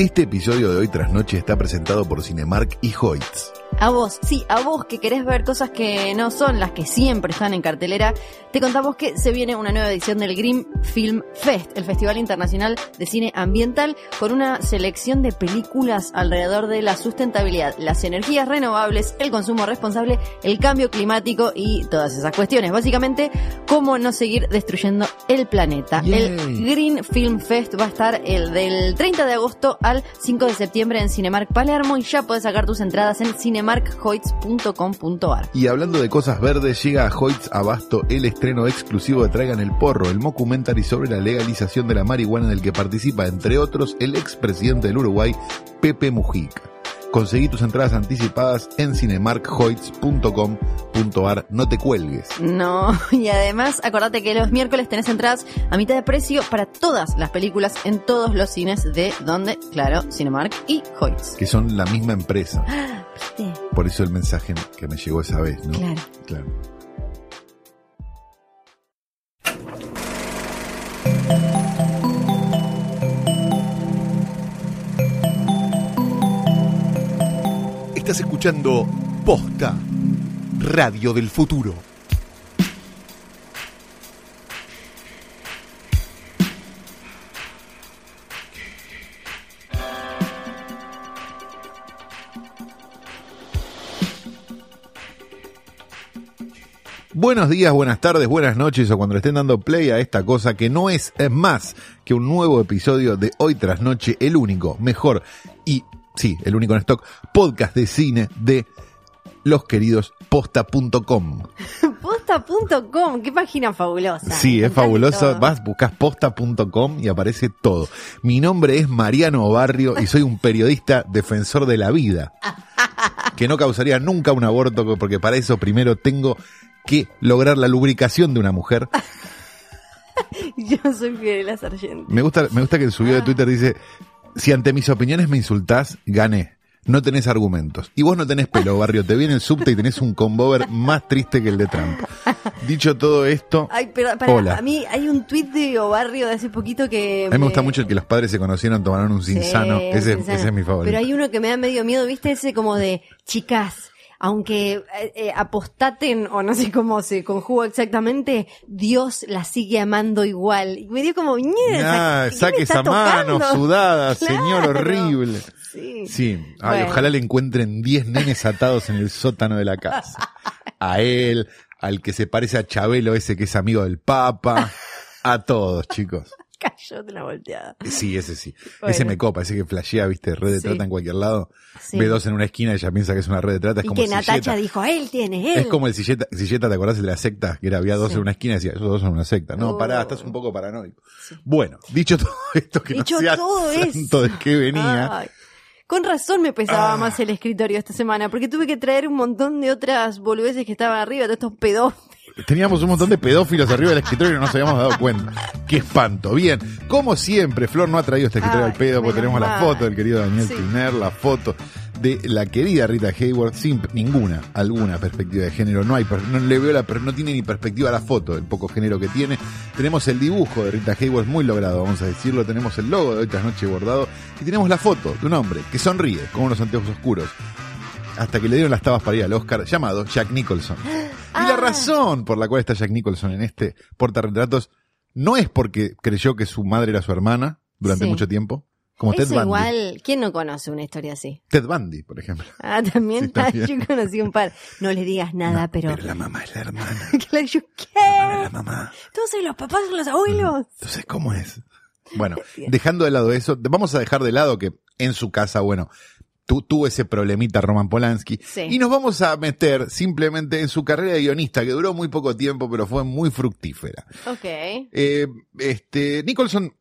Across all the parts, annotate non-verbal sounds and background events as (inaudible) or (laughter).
Este episodio de Hoy Tras Noche está presentado por Cinemark y Hoyts. A vos, sí, a vos que querés ver cosas que no son las que siempre están en cartelera, te contamos que se viene una nueva edición del Green Film Fest, el Festival Internacional de Cine Ambiental, con una selección de películas alrededor de la sustentabilidad, las energías renovables, el consumo responsable, el cambio climático y todas esas cuestiones. Básicamente, cómo no seguir destruyendo el planeta. Yay. El Green Film Fest va a estar el del 30 de agosto al 5 de septiembre en Cinemark Palermo y ya podés sacar tus entradas en cinemarkhoits.com.ar. Y hablando de cosas verdes, llega a Hoyts Abasto el estreno exclusivo de Traigan el Porro, el mockumentary sobre la legalización de la marihuana en el que participa, entre otros, el expresidente del Uruguay, Pepe Mujica. Conseguí tus entradas anticipadas en cinemarkhoits.com.ar. No te cuelgues. No, (laughs) y además acordate que los miércoles tenés entradas a mitad de precio para todas las películas en todos los cines de donde, claro, Cinemark y Hoyts. Que son la misma empresa. Por eso el mensaje que me llegó esa vez, ¿no? Claro. Claro. Estás escuchando Posta, Radio del Futuro. Buenos días, buenas tardes, buenas noches o cuando le estén dando play a esta cosa que no es, es más que un nuevo episodio de Hoy tras Noche, el único, mejor y, sí, el único en stock, podcast de cine de los queridos (laughs) posta.com. Posta.com, qué página fabulosa. Sí, es todo. Vas, buscas posta.com y aparece todo. Mi nombre es Mariano Barrio y soy un periodista defensor de la vida. (laughs) Que no causaría nunca un aborto porque para eso primero tengo que lograr la lubricación de una mujer. (laughs) Yo soy Fiorella Sargento. Me gusta, me gusta que en su video de Twitter dice, si ante mis opiniones me insultás, gané. No tenés argumentos. Y vos no tenés pelo, barrio. Te viene el subte y tenés un combover más triste que el de Trump. (laughs) Dicho todo esto, Ay, pero para, Hola. a mí hay un tuit de Obarrio de hace poquito que... a mí me gusta mucho el que los padres se conocieron, tomaron un sinsano. Sí, ese, Sinsano. ese es mi favorito. Pero hay uno que me da medio miedo, ¿viste? Ese como de chicas. Aunque eh, eh, apostaten, o no sé cómo se conjuga exactamente, Dios la sigue amando igual. Y me dio como, Ah, ¿qué me saque esa mano tocando? sudada, (laughs) Claro. señor horrible. Sí. Sí, Ay, Bueno. ojalá le encuentren 10 nenes atados en el sótano de la casa. A él, al que se parece a Chabelo, ese que es amigo del Papa, a todos, chicos. Cayó de la volteada. Sí, ese sí. (laughs) Bueno. Ese me copa, ese que flashea, viste, red de Sí. trata en cualquier lado. Sí. Ve dos en una esquina y ella piensa que es una red de trata. Es Y como que Natacha dijo, él tiene, él. Es como el silleta, silleta, ¿te acordás de la secta? Que era, había dos Sí. en una esquina y decía, esos dos son una secta. No, Oh. pará, estás un poco paranoico. Bueno, dicho todo (laughs) esto, que Dicho no sea todo santo de qué venía. Ay. Con razón me pesaba Ah. más el escritorio esta semana, porque tuve que traer un montón de otras boludeces que estaban arriba, de estos pedófilos. Teníamos un montón de pedófilos arriba del escritorio y no nos habíamos dado cuenta. Qué espanto. Bien, como siempre, Flor no ha traído este escritorio Ay, al pedo porque tenemos la foto del querido Daniel Sí. Tiner, la foto de la querida Rita Hayward sin ninguna, alguna perspectiva de género. No hay, no le veo la, no tiene ni perspectiva la foto, el poco género que tiene. Tenemos el dibujo de Rita Hayward muy logrado, vamos a decirlo. Tenemos el logo de Hoy Tras Noche bordado y tenemos la foto de un hombre que sonríe con unos anteojos oscuros hasta que le dieron las tabas para ir al Oscar, llamado Jack Nicholson. (gasps) Y la Ah. razón por la cual está Jack Nicholson en este portarretratos no es porque creyó que su madre era su hermana durante Sí. mucho tiempo, como Ted Bundy. igual, ¿quién no conoce una historia así? Ted Bundy, por ejemplo. Ah, también, Sí, también. (laughs) yo conocí un par. No le digas nada, No, pero... la mamá es la hermana. (laughs) Claro, yo, La ¿qué? mamá. Entonces los papás son los abuelos. Entonces, ¿cómo es? Bueno, (laughs) dejando de lado eso, vamos a dejar de lado que en su casa, bueno, tu- tuvo ese problemita Roman Polanski. Sí. Y nos vamos a meter simplemente en su carrera de guionista, que duró muy poco tiempo, pero fue muy fructífera. Ok. Eh, este, Nicholson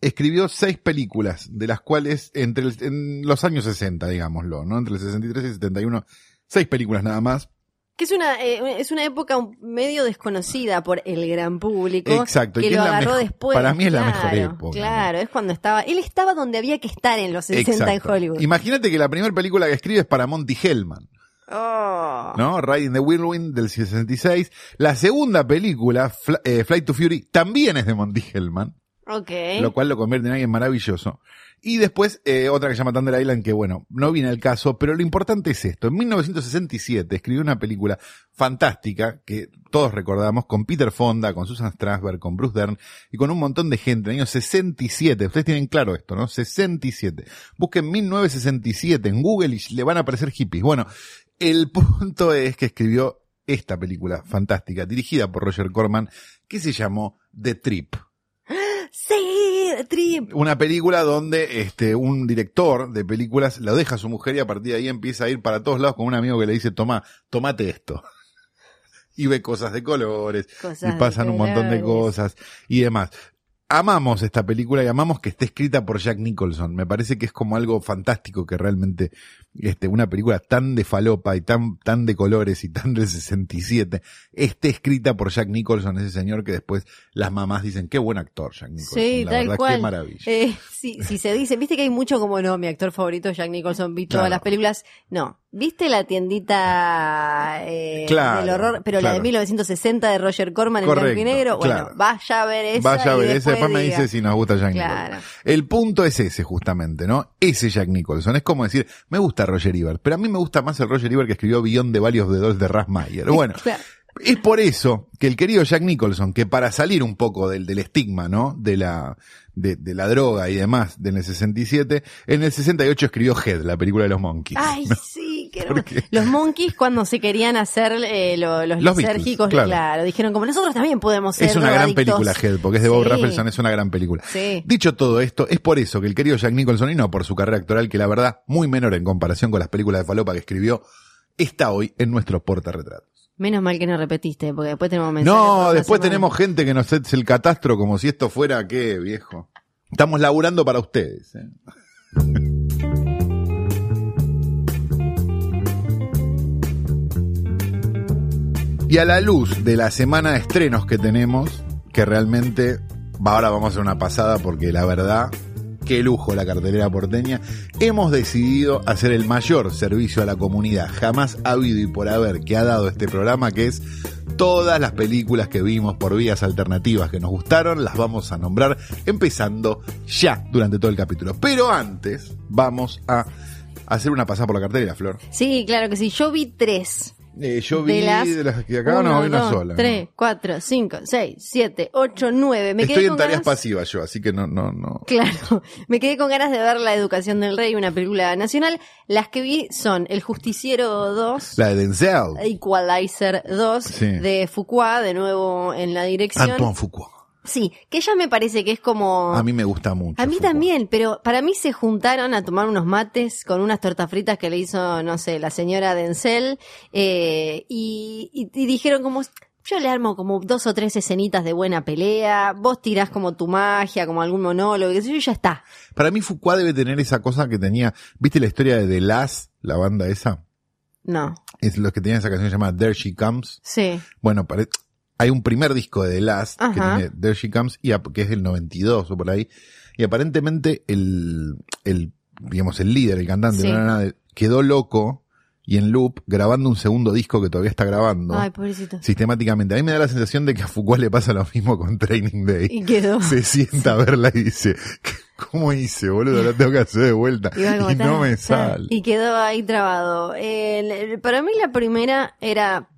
escribió seis películas, de las cuales entre el- en los años 60, digámoslo, ¿no? Entre el 63 y el 71, seis películas nada más. Que es una, eh, es una época medio desconocida por el gran público. Exacto, y Que que lo es agarró mejor- después. para mí es la mejor época, Claro, es cuando estaba. Él estaba donde había que estar en los 60 Exacto. en Hollywood. Imagínate que la primera película que escribe es para Monty Hellman, Oh. ¿no? Riding the Whirlwind del 66. La segunda película, eh, Flight to Fury, también es de Monty Hellman. Ok. lo cual lo convierte en alguien maravilloso. Y después eh, otra que se llama Thunder Island, que bueno, no viene al caso, pero lo importante es esto. En 1967 escribió una película fantástica que todos recordamos, con Peter Fonda, con Susan Strasberg, con Bruce Dern y con un montón de gente. En el año 67, ustedes tienen claro esto, ¿no? 67. Busquen 1967 en Google y le van a aparecer hippies. Bueno, el (laughs) punto es que escribió esta película fantástica, dirigida por Roger Corman, que se llamó The Trip. Sí, The Trip. Una película donde este, un director de películas lo deja a su mujer y a partir de ahí empieza a ir para todos lados con un amigo que le dice, toma, tomate esto. (laughs) Y ve cosas de colores, Cosas y pasan un montón de cosas y demás. Amamos esta película y amamos que esté escrita por Jack Nicholson. Me parece que es como algo fantástico que realmente este, una película tan de falopa y tan, tan de colores y tan del 67 esté escrita por Jack Nicholson, ese señor que después las mamás dicen, qué buen actor Jack Nicholson. Sí, La tal verdad, cual. qué maravilla. Eh, sí, si se dice, viste que hay mucho como no, mi actor favorito es Jack Nicholson, vi todas Claro. las películas. No, ¿viste la tiendita eh, Claro, del horror? Pero la de claro. 1960 de Roger Corman en blanco y negro. Bueno, claro. vaya a ver esa. Vaya a ver ese, después me dice si nos gusta Jack Claro. Nicholson. El punto es ese justamente, ¿no? Ese Jack Nicholson. Es como decir, me gusta Roger Ebert, pero a mí me gusta más el Roger Ebert que escribió Beyond de varios de de Rasmayer. (laughs) Bueno, es por eso que el querido Jack Nicholson, que para salir un poco del, del estigma, ¿no? De la, de, de la droga y demás, de en el 67, en el 68 escribió Head, la película de los Monkeys. Ay, sí, (laughs) Los monkeys cuando se querían hacer eh, lo- los, Los lisérgicos, claro. claro. dijeron como nosotros también podemos ser Es una gran drogadictos". película Head, porque es de Bob Sí. Rafelson, es una gran película. Sí. Dicho todo esto, es por eso que el querido Jack Nicholson, y no por su carrera actoral, que la verdad, muy menor en comparación con las películas de falopa que escribió, está hoy en nuestro portarretratos. Menos mal que no repetiste, porque después tenemos mensajes. No, después semana. tenemos gente que nos hace el catastro como si esto fuera, ¿qué, viejo? Estamos laburando para ustedes. ¿eh? Y a la luz de la semana de estrenos que tenemos, que realmente ahora vamos a hacer una pasada porque la verdad, qué lujo la cartelera porteña, hemos decidido hacer el mayor servicio a la comunidad jamás habido y por haber que ha dado este programa, que es todas las películas que vimos por vías alternativas que nos gustaron, las vamos a nombrar empezando ya durante todo el capítulo. Pero antes vamos a hacer una pasada por la cartelera, Flor. Sí, claro que sí. Yo vi tres. Eh, yo vi de las, de las que acá no uno, vi una sola. ¿no? Tres, cuatro, cinco, seis, siete, ocho, nueve. Me Estoy quedé en con tareas ganas- pasivas yo, así que no, no, no. Claro, (laughs) me quedé con ganas de ver La Educación del Rey, una película nacional. Las que vi son El Justiciero 2, La de Denzel. Equalizer 2, Sí. de Fuqua, de nuevo en la dirección. Antoine Fuqua. Sí, que ya me parece que es como... A mí me gusta mucho. A mí también, pero para mí se juntaron a tomar unos mates con unas tortas fritas que le hizo, no sé, la señora Denzel, eh, y, y- y dijeron como, yo le armo como dos o tres escenitas de buena pelea, vos tirás como tu magia, como algún monólogo, y ya está. Para mí Fuqua debe tener esa cosa que tenía, ¿viste la historia de The Last, la banda esa? No, Es los que tenían esa canción llamada There She Comes. sí, Bueno, pare- hay un primer disco de The Last que tiene There She Comes y que es del 92 o por ahí. Y aparentemente el, el, digamos, el líder, el cantante, Sí. no era nada, quedó loco y en loop grabando un segundo disco que todavía está grabando. ay, pobrecito. sistemáticamente. A mí me da la sensación de que a Foucault le pasa lo mismo con Training Day. Y quedó. (laughs) Se sienta a verla y dice, ¿cómo hice, boludo? La tengo que hacer de vuelta. Y, no me sale. Y quedó ahí trabado. Para mí la primera era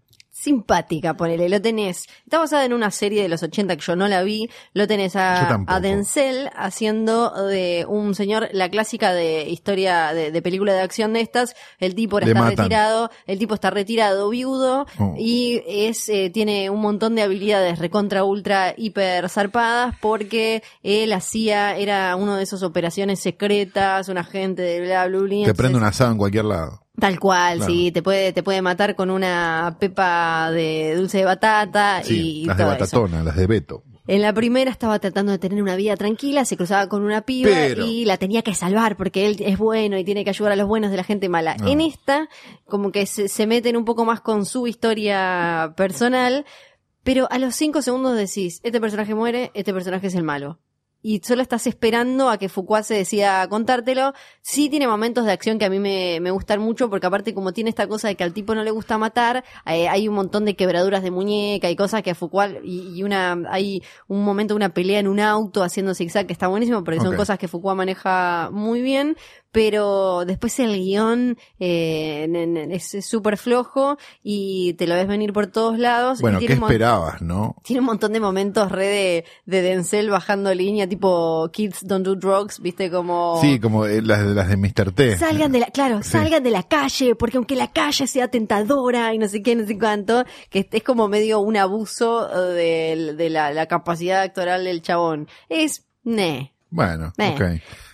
simpática, ponele, lo tenés. Está basada en una serie de los 80 que yo no la vi. Lo tenés a, Denzel haciendo de un señor, la clásica de historia de, de película de acción de estas. El tipo ahora Le está matan. retirado, el tipo está retirado, viudo, Oh. y es, eh, tiene un montón de habilidades recontra, ultra, hiper zarpadas, porque él hacía, era uno de esas operaciones secretas, un agente de bla, bla, bla. Te entonces- prende un asado en cualquier lado. Tal cual, Claro. sí, te puede, te puede matar con una pepa de dulce de batata Sí, y las de eso. Batatona, las de Beto. En la primera estaba tratando de tener una vida tranquila, se cruzaba con una piba Pero- y la tenía que salvar porque él es bueno y tiene que ayudar a los buenos de la gente mala. Ah. En esta, como que se, se meten un poco más con su historia personal, pero a los cinco segundos decís, este personaje muere, este personaje es el malo. Y solo estás esperando a que Foucault se decida contártelo. Sí tiene momentos de acción que a mí me, me gustan mucho, porque aparte como tiene esta cosa de que al tipo no le gusta matar, eh, hay un montón de quebraduras de muñeca y cosas que a Foucault, y, y una, hay un momento, una pelea en un auto haciendo zigzag que está buenísimo, porque son cosas que Foucault maneja muy bien, pero después el guion eh, es súper flojo y te lo ves venir por todos lados. y Bueno, ¿qué esperabas, no? tiene un montón de momentos re de, de Denzel bajando línea, tipo Kids Don't Do Drugs, viste como... Sí, como eh, las, de- las de Mr. T. Salgan de la, claro, Sí. salgan de la calle, porque aunque la calle sea tentadora y no sé qué, no sé cuánto, que es como medio un abuso eh, de, de la, la capacidad actoral del chabón. Es, ne. Bueno, Eh. ok.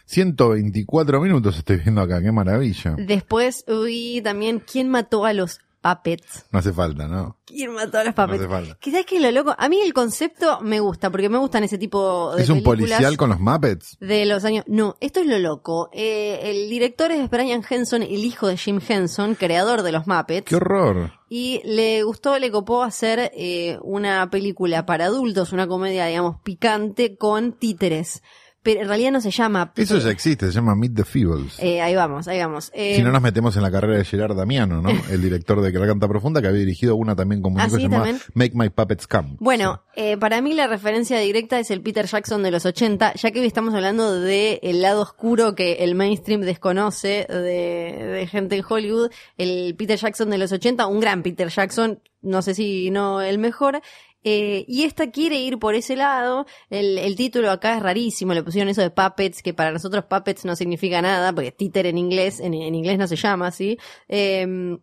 124 minutos estoy viendo acá, qué maravilla. Después vi también quién mató a los puppets. No hace falta, ¿no? ¿Quién mató a los No puppets? hace falta. Que lo loco, a mí el concepto me gusta, porque me gustan ese tipo de ¿Es un policial con los Muppets? de los años. No, esto es lo loco. Eh, el director es Brian Henson, el hijo de Jim Henson, creador de los Muppets. ¡Qué horror! Y le gustó, le copó hacer eh, una película para adultos, una comedia, digamos, picante con títeres. Pero en realidad no se llama. Eso ya existe, se llama Meet the Feebles. Eh, ahí vamos, ahí vamos. Eh, si no nos metemos en la carrera de Gerard Damiano, ¿no? (laughs) El director de Garganta Profunda, que había dirigido una también como Ah, sí, llamada también. Make My Puppets Come. Bueno, eh, para mí la referencia directa es el Peter Jackson de los 80, ya que hoy estamos hablando de el lado oscuro que el mainstream desconoce de, de gente en Hollywood. El Peter Jackson de los 80, un gran Peter Jackson, no sé si no el mejor. Eh, y esta quiere ir por ese lado. El, el título acá es rarísimo. Le pusieron eso de puppets, que para nosotros puppets no significa nada, porque títer en inglés, en, en inglés no se llama así. Eh,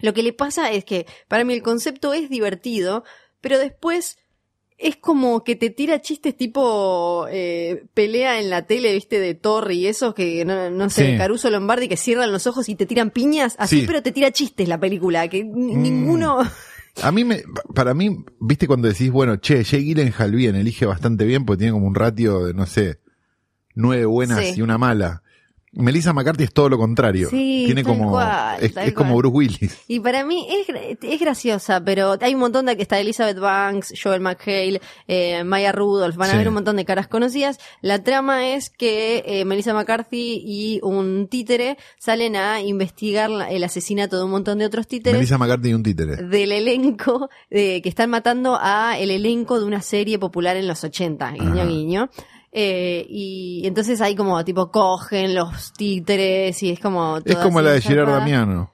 lo que le pasa es que para mí el concepto es divertido, pero después es como que te tira chistes tipo eh, pelea en la tele, viste, de Torre y esos que, no, no sé, Sí. Caruso Lombardi que cierran los ojos y te tiran piñas, así, Sí. pero te tira chistes la película, que Mm. ninguno... A mí me, para mí, viste cuando decís, bueno, che, Jay Gyllenhaal bien, elige bastante bien porque tiene como un ratio de, no sé, nueve buenas Sí. y una mala. Melissa McCarthy es todo lo contrario. Sí, tiene como, cual, es, como. Bruce Willis. Y para mí es, es graciosa, pero hay un montón de que está Elizabeth Banks, Joel McHale, eh, Maya Rudolph, van a Sí. ver un montón de caras conocidas. La trama es que eh, Melissa McCarthy y un títere salen a investigar el asesinato de un montón de otros títeres Melissa McCarthy y un títere. del elenco eh, que están matando a el elenco de una serie popular en los 80, guiño Ajá. guiño. Eh, y entonces ahí como tipo cogen los títeres y es como Es como la de Gerard. Damiano.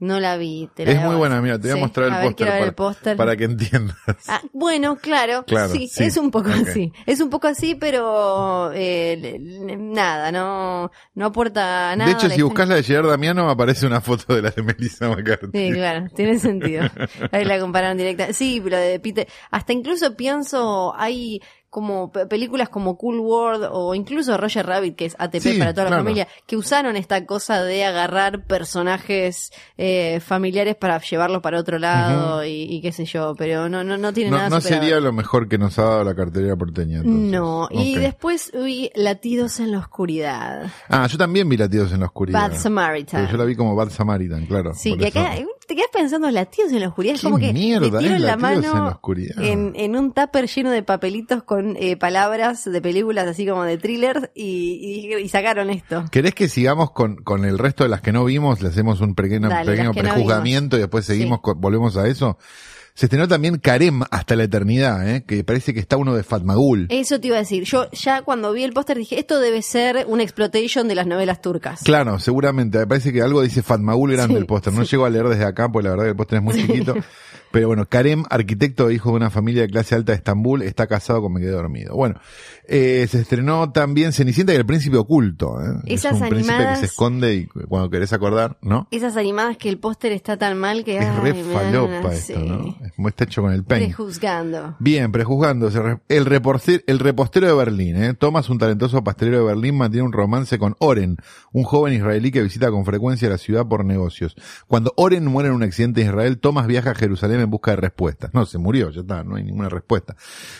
No la vi. te la Es muy buena, mira, te voy Sí, a mostrar el ver, póster para, el póster. para que entiendas. Ah, bueno, claro, Claro, sí, sí. es un poco así, es un poco así, pero eh, nada, no, no aporta nada. de hecho, si buscas la de Gerard Damiano, aparece una foto de la de Melissa McCarthy. Sí, claro, tiene sentido. (laughs) Ahí la compararon directa. Sí, pero de Peter, hasta incluso pienso, hay como pe- películas como Cool World o incluso Roger Rabbit, que es ATP Sí, para toda la claro. familia, que usaron esta cosa de agarrar personajes eh, familiares para llevarlos para otro lado y, y qué sé yo, pero no, no, no tiene No, nada no superador. sería lo mejor que nos ha dado la cartelera porteña. entonces. No, y después vi Latidos en la Oscuridad. Ah, yo también vi Latidos en la Oscuridad. Bad Samaritan. Pero yo la vi como Bad Samaritan, claro. Sí, que acá te quedas pensando latidos en la oscuridad. Es ¿Qué como que mierda es la en mano Oscuridad? en, en un tupper lleno de papelitos con eh, palabras de películas así como de thrillers y, y- y sacaron esto. ¿Querés que sigamos con, con el resto de las que no vimos? Le hacemos un pequeño, Dale, pequeño no prejuzgamiento y después seguimos, Sí. con- volvemos a eso. Se estrenó también Karem hasta la eternidad, ¿eh? que parece que está uno de Fatmagul. Eso te iba a decir. Yo ya cuando vi el póster dije, esto debe ser una exploitation de las novelas turcas. Claro, seguramente. Me parece que algo dice Fatmagul grande Sí, el póster. No sí. llego a leer desde acá, porque la verdad que el póster es muy (laughs) chiquito. Pero bueno, Karem, arquitecto, hijo de una familia de clase alta de Estambul, está casado con Me Quedé Dormido. Bueno, eh, se estrenó también Cenicienta y el Príncipe Oculto. ¿eh? Esas es un príncipe que animadas- se esconde y cuando querés acordar, ¿no? Esas animadas que el póster está tan mal que... Es re ay, falopa esto, sí. ¿no? Es- Está hecho con el paint. Prejuzgando. Bien, prejuzgando. El, el repostero de Berlín, ¿eh? Thomas, un talentoso pastelero de Berlín, mantiene un romance con Oren, un joven israelí que visita con frecuencia la ciudad por negocios. Cuando Oren muere en un accidente en Israel, Thomas viaja a Jerusalén en busca de respuestas. No, se murió, ya está, no hay ninguna respuesta.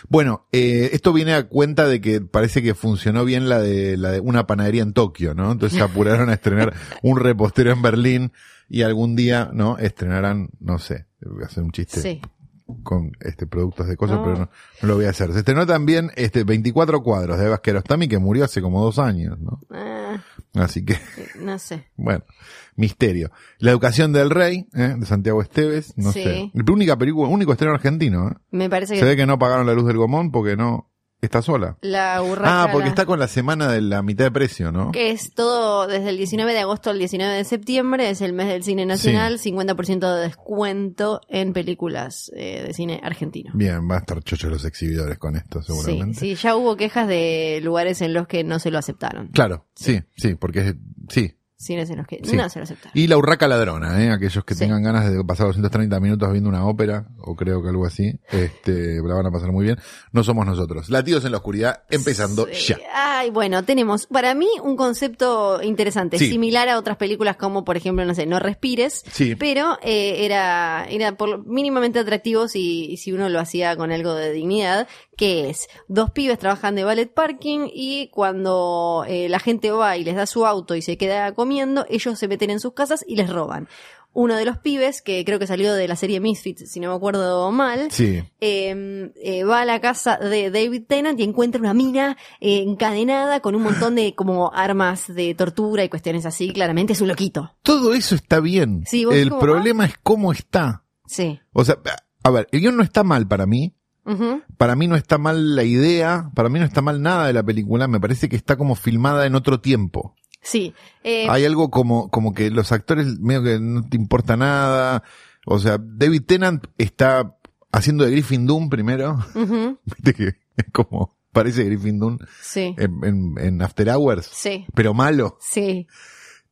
Bueno, eh, esto viene a cuenta de que parece que funcionó bien la de, la de una panadería en Tokio, ¿no? Entonces se apuraron a (laughs) estrenar un repostero en Berlín y algún día, ¿no? Estrenarán, no sé, voy a hacer un chiste Sí. con este productos de cosas, No. pero no, no lo voy a hacer. Se estrenó también este 24 cuadros de Eva Kiarostami que murió hace como dos años, ¿no? Ah, Así que, no sé. (laughs) bueno, misterio. La educación del rey, ¿eh? de Santiago Esteves, no Sí. sé. La única película, único estreno argentino, ¿eh? Me parece Se que ve que no pagaron la luz del gomón porque no, está sola. la urraca... Ah, porque la- está con la semana de la mitad de precio, ¿no? Que es todo desde el 19 de agosto al 19 de septiembre, es el mes del cine nacional, 50% de descuento en películas eh, de cine argentino. Bien, va a estar chocho los exhibidores con esto, Sí, seguramente. sí, ya hubo quejas de lugares en los que no se lo aceptaron. Claro, sí, sí, porque es, sí. Cines en los que Sí. no se lo aceptaron. Y la urraca ladrona, ¿eh? Aquellos que Sí. tengan ganas de pasar 230 minutos viendo una ópera, o creo que algo así, este, la van a pasar muy bien. No somos nosotros. Latidos en la oscuridad, empezando Sí. ya. Ay, bueno, tenemos para mí un concepto interesante, similar a otras películas como, por ejemplo, no sé, No Respires, pero eh, era, era por mínimamente atractivo si, si uno lo hacía con algo de dignidad, que es, dos pibes trabajan de ballet parking y cuando eh, la gente va y les da su auto y se queda comiendo, ellos se meten en sus casas y les roban. Uno de los pibes, que creo que salió de la serie Misfits, si no me acuerdo mal, Sí. eh, eh, va a la casa de David Tennant y encuentra una mina eh, encadenada con un montón de como armas de tortura y cuestiones así. Claramente es un loquito. Todo eso está bien. Sí, El como, problema es cómo está. Sí. O sea, a ver, el guion no está mal para mí. Para mí no está mal la idea. Para mí no está mal nada de la película. Me parece que está como filmada en otro tiempo. Sí. Eh, Hay algo como, como que los actores medio que no te importa nada. O sea, David Tennant está haciendo de Griffin Doom primero. (laughs) Viste que es como parece Griffin Doom Sí. en, en- en After Hours. Sí. Pero malo. Sí.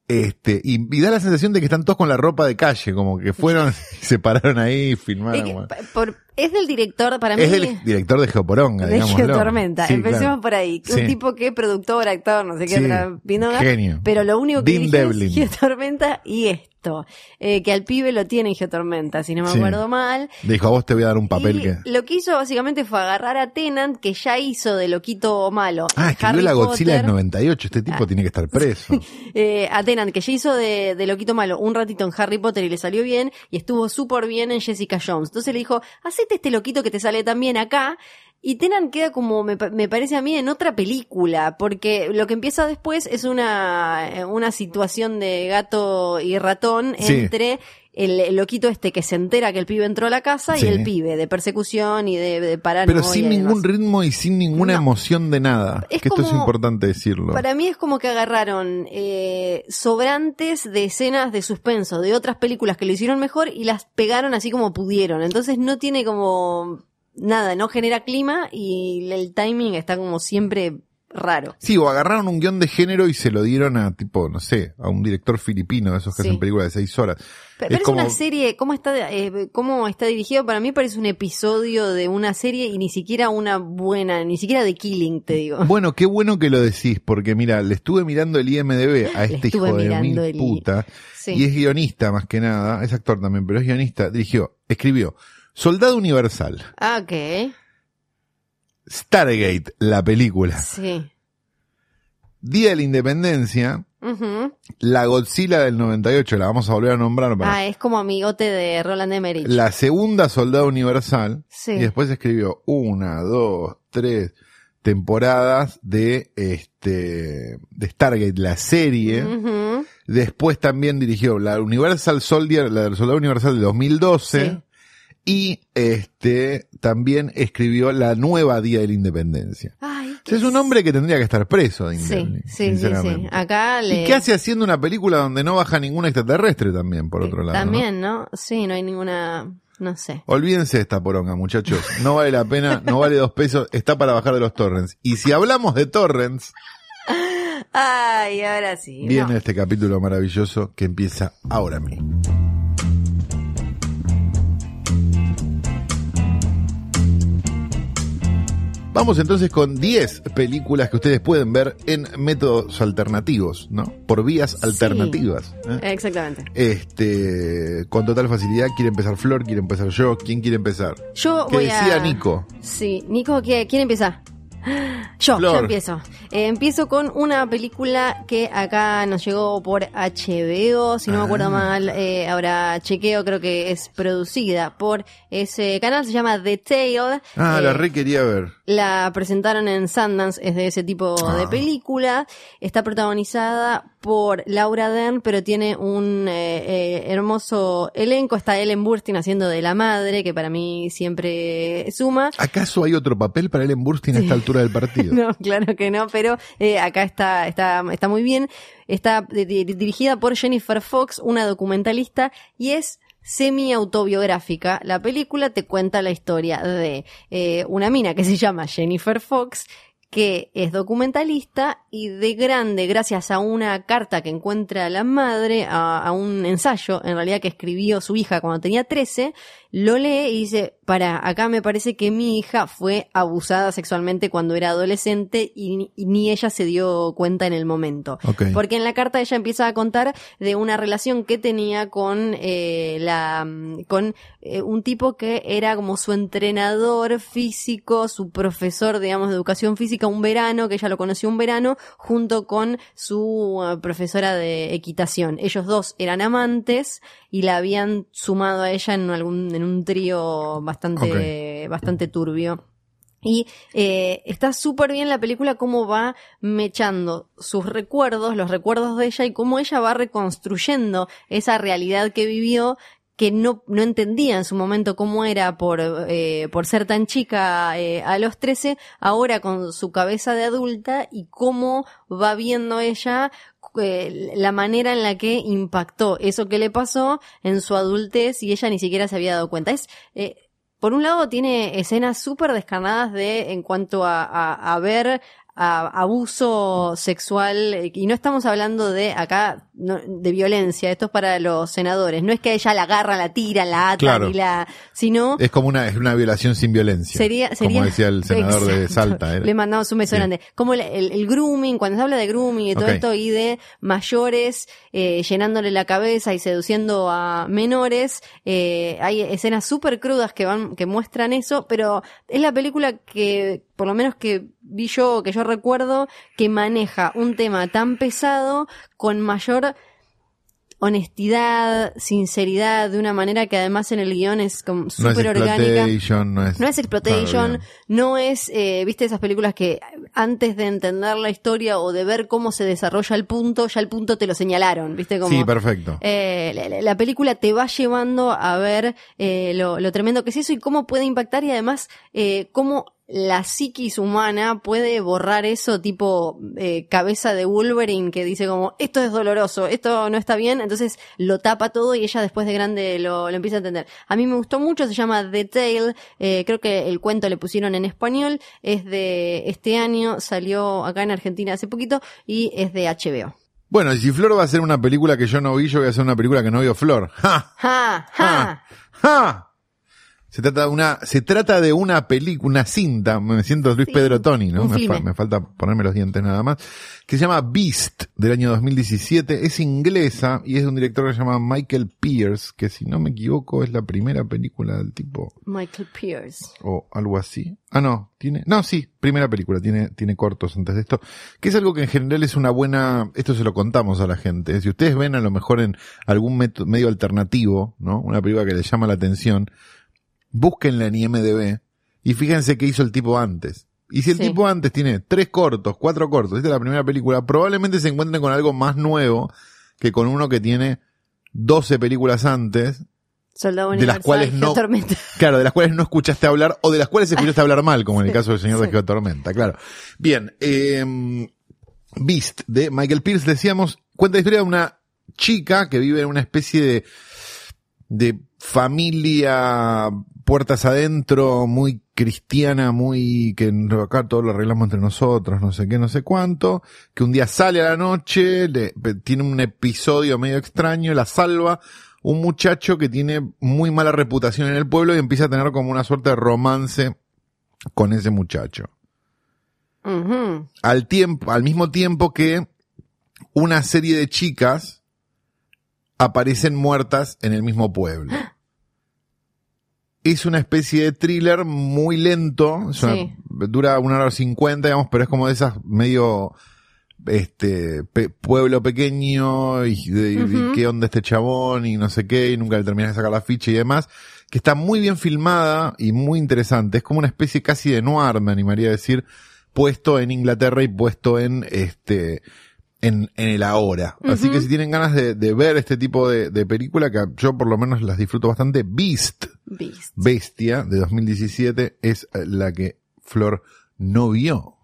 Este, y, y da la sensación de que están todos con la ropa de calle, como que fueron (laughs) y se pararon ahí y filmaron. que, pa- por- es del director, para mí. Es del director de Geoporonga, de. Geotormenta. Sí, Empecemos claro. por ahí. Un Sí. tipo que productor, actor, no sé qué, Sí. otra pindonga, Genio. Pero lo único que es Geotormenta y esto. Eh, que al pibe lo tiene en Geotormenta, si no me acuerdo mal. Dijo, a vos te voy a dar un papel Y que... Lo que hizo básicamente fue agarrar a Tennant, que ya hizo de loquito malo. Ah, escribió Harry la Godzilla del Potter. 98, este tipo tiene que estar (laughs) preso. Eh, a Tennant, que ya hizo de, de loquito malo un ratito en Harry Potter y le salió bien, y estuvo súper bien en Jessica Jones. Entonces le dijo, hacete este loquito que te sale tan bien acá. Y Tennant queda como, me, me parece a mí, en otra película, porque lo que empieza después es una, eh, una situación de gato y ratón Sí. entre el, el loquito este que se entera que el pibe entró a la casa Sí. y el pibe, de persecución y de, de paranoia. Pero sin ningún ritmo y sin ninguna No. emoción de nada. Es que esto es importante decirlo. Para mí es como que agarraron eh, sobrantes de escenas de suspenso de otras películas que lo hicieron mejor y las pegaron así como pudieron. Entonces no tiene como nada, no genera clima y el timing está como siempre raro. Sí, o agarraron un guion de género y se lo dieron a tipo, no sé, a un director filipino, de esos que Sí. hacen películas de seis horas. Pero, Es pero es, como- una serie, ¿cómo está, eh, ¿cómo está dirigido? Para mí parece un episodio de una serie y ni siquiera una buena, ni siquiera de Killing, te digo. Bueno, qué bueno que lo decís, porque mira, le estuve mirando el IMDB a (laughs) este hijo de mirando mil el- puta, Sí. y es guionista más que nada, es actor también, pero es guionista, dirigió, escribió, Soldado Universal, Ah, ok. Stargate, la película, Sí. Día de la Independencia, la Godzilla del 98, la vamos a volver a nombrar para Ah, es como amigote de Roland Emmerich. la segunda Soldado Universal, Sí. y después escribió una, dos, tres temporadas de este de Stargate, la serie. Ujú. Después también dirigió la Universal Soldier, la del Soldado Universal de 2012. Sí. Y este también escribió la nueva Día de la Independencia. Ay, sea, es un hombre que tendría que estar preso, de Sí, sí, sí. Acá le... ¿Y qué hace haciendo una película donde no baja ningún extraterrestre también, por otro lado? También, ¿no? Sí, no hay ninguna... No sé. Olvídense de esta poronga, muchachos. No vale la pena, no vale dos pesos, está para bajar de los torrents. Y si hablamos de torrents, Ay, ahora sí. viene no. este capítulo maravilloso que empieza ahora mismo. Vamos entonces con 10 películas que ustedes pueden ver en métodos alternativos, ¿no? Por vías Sí. alternativas. ¿eh? Exactamente. Este, con total facilidad, quiere empezar Flor, quiere empezar yo, ¿quién quiere empezar? Yo ¿Qué voy decía a... Nico? Sí, Nico, ¿qué- ¿quién empieza? Yo, Flor. yo empiezo. Eh, empiezo con una película que acá nos llegó por HBO, si no me acuerdo Ah. mal, eh, ahora chequeo, creo que es producida por ese canal, se llama The Tale. Ah, Eh, la re quería ver. la presentaron en Sundance, es de ese tipo de Ah. película. Está protagonizada por Laura Dern, pero tiene un eh, eh, hermoso elenco. Está Ellen Burstyn haciendo de la madre, que para mí siempre suma. ¿Acaso hay otro papel para Ellen Burstyn a esta altura del partido? (laughs) No, claro que no, pero eh, acá está, está, está muy bien. Está di- di- dirigida por Jennifer Fox, una documentalista, y es semi autobiográfica. La película te cuenta la historia de eh, una mina que se llama Jennifer Fox, que es documentalista y de grande, gracias a una carta que encuentra la madre, a, a un ensayo, en realidad que escribió su hija cuando tenía 13, lo lee y dice, para, acá me parece que mi hija fue abusada sexualmente cuando era adolescente y, ni- y ni ella se dio cuenta en el momento. Porque en la carta ella empieza a contar de una relación que tenía con eh, la mm, con eh, un tipo que era como su entrenador físico, su profesor, digamos, de educación física un verano, que ella lo conoció un verano, junto con su eh, profesora de equitación. Ellos dos eran amantes y la habían sumado a ella en algún en un trío bastante bastante turbio. Y eh, está súper bien la película cómo va mechando sus recuerdos, los recuerdos de ella y cómo ella va reconstruyendo esa realidad que vivió que no, no entendía en su momento cómo era por, eh, por ser tan chica eh, a los 13, ahora con su cabeza de adulta y cómo va viendo ella eh, la manera en la que impactó eso que le pasó en su adultez y ella ni siquiera se había dado cuenta. Es, eh, por un lado tiene escenas súper descarnadas de en cuanto a, a, a ver a- abuso sexual eh, y no estamos hablando de acá no, de violencia esto es para los senadores no es que ella la agarran la tiran la atan Claro. y la sino Es como una, es una violación sin violencia. Sería, sería, Como decía el senador de. Salta. era. Le mandamos un beso grande. Como el, el- el grooming, cuando se habla de grooming y todo esto, y de mayores eh, llenándole la cabeza y seduciendo a menores, eh, hay escenas súper crudas que van, que muestran eso, pero es la película que, por lo menos que vi yo, que yo recuerdo, que maneja un tema tan pesado con mayor honestidad, sinceridad, de una manera que además en el guion es como no súper orgánica. no es... No es exploitation, no es, eh, viste esas películas que antes de entender la historia o de ver cómo se desarrolla el punto, ya el punto te lo señalaron, viste como... Sí, perfecto. Eh, la, la- la película te va llevando a ver eh, lo, lo tremendo que es eso y cómo puede impactar y además cómo la psiquis humana puede borrar eso tipo eh, cabeza de Wolverine que dice como esto es doloroso, esto no está bien, entonces lo tapa todo y ella después de grande lo, lo empieza a entender. A mí me gustó mucho, se llama The Tale, eh, creo que el cuento le pusieron en español, es de este año, salió acá en Argentina hace poquito y es de HBO. Bueno, y si Flor va a hacer una película que yo no vi, yo voy a hacer una película que no vio Flor. ¡Ja! ¡Ja! ¡Ja! ¡Ja! Se trata de una, se trata de una película, una cinta, me siento Luis Sí, Pedro Toni, ¿no? Me, fa- me falta ponerme los dientes nada más. Que se llama Beast, del año 2017. Es inglesa y es de un director que se llama Michael Pierce, que si no me equivoco es la primera película del tipo, Michael Pierce. o algo así. Ah, no, tiene, no, sí, primera película, tiene, tiene cortos antes de esto, que es algo que en general es una buena, esto se lo contamos a la gente. Si ustedes ven a lo mejor en algún medio alternativo, ¿no? Una película que les llama la atención, búsquenla en IMDB y fíjense qué hizo el tipo antes. Y si el Sí. tipo antes tiene tres cortos, cuatro cortos, esta es la primera película, probablemente se encuentren con algo más nuevo que con uno que tiene 12 películas antes Soldado De las cuales no- Geotormenta. (laughs) Claro, de las cuales no escuchaste hablar o de las cuales escuchaste (laughs) hablar mal, como en el caso del señor de sí. Geotormenta, claro. Bien, eh, Beast de Michael Pierce, decíamos, cuenta la historia de una chica que vive en una especie de, de familia puertas adentro, muy cristiana, muy que acá todo lo arreglamos entre nosotros, no sé qué, no sé cuánto, que un día sale a la noche, le- tiene un episodio medio extraño, la salva un muchacho que tiene muy mala reputación en el pueblo y empieza a tener como una suerte de romance con ese muchacho. Al tiempo, al mismo tiempo que una serie de chicas aparecen muertas en el mismo pueblo. Es una especie de thriller muy lento, es una Sí. dura una hora cincuenta, digamos, pero es como de esas medio este pe- pueblo pequeño y, de, y Ujú. qué onda este chabón y no sé qué y nunca le terminas de sacar la ficha y demás que está muy bien filmada y muy interesante es como una especie casi de noir me animaría a decir puesto en Inglaterra y puesto en este en, en el ahora. Así que si tienen ganas de, de ver este tipo de, de película, que yo por lo menos las disfruto bastante, Beast, Beast. Bestia, de 2017, es eh, la que Flor no vio.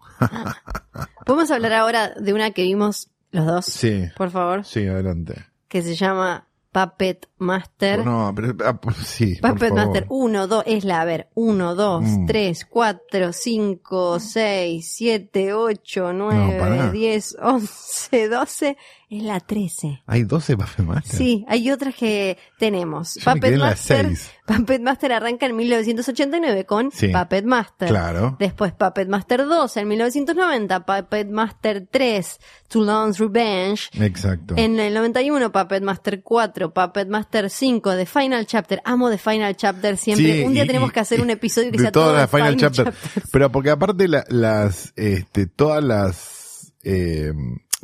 Podemos hablar ahora de una que vimos los dos, Sí, por favor, sí, adelante. que se llama Puppet Master. No, pero ah, sí, Puppet. Master 1, 2, es la, a ver, 1, 2, Mm. 3, 4, 5, 6, 7, 8, 9, pará. 10, 11, 12, es la 13. Hay 12 Puppet Master. Sí, hay otras que tenemos. Yo me quedé en la Master, 6. Puppet Master arranca en 1989 con Sí. Puppet Master. Claro. Después Puppet Master 2 en 1990, Puppet Master 3, Toulon's Revenge. Exacto. En el 91, Puppet Master 4, Puppet Master 5, The Final Chapter. Amo The Final Chapter siempre. Sí, un día y- tenemos que hacer un episodio que sea todo de Final, Chapter. Chapters. Pero porque aparte la- las, este, todas las, eh,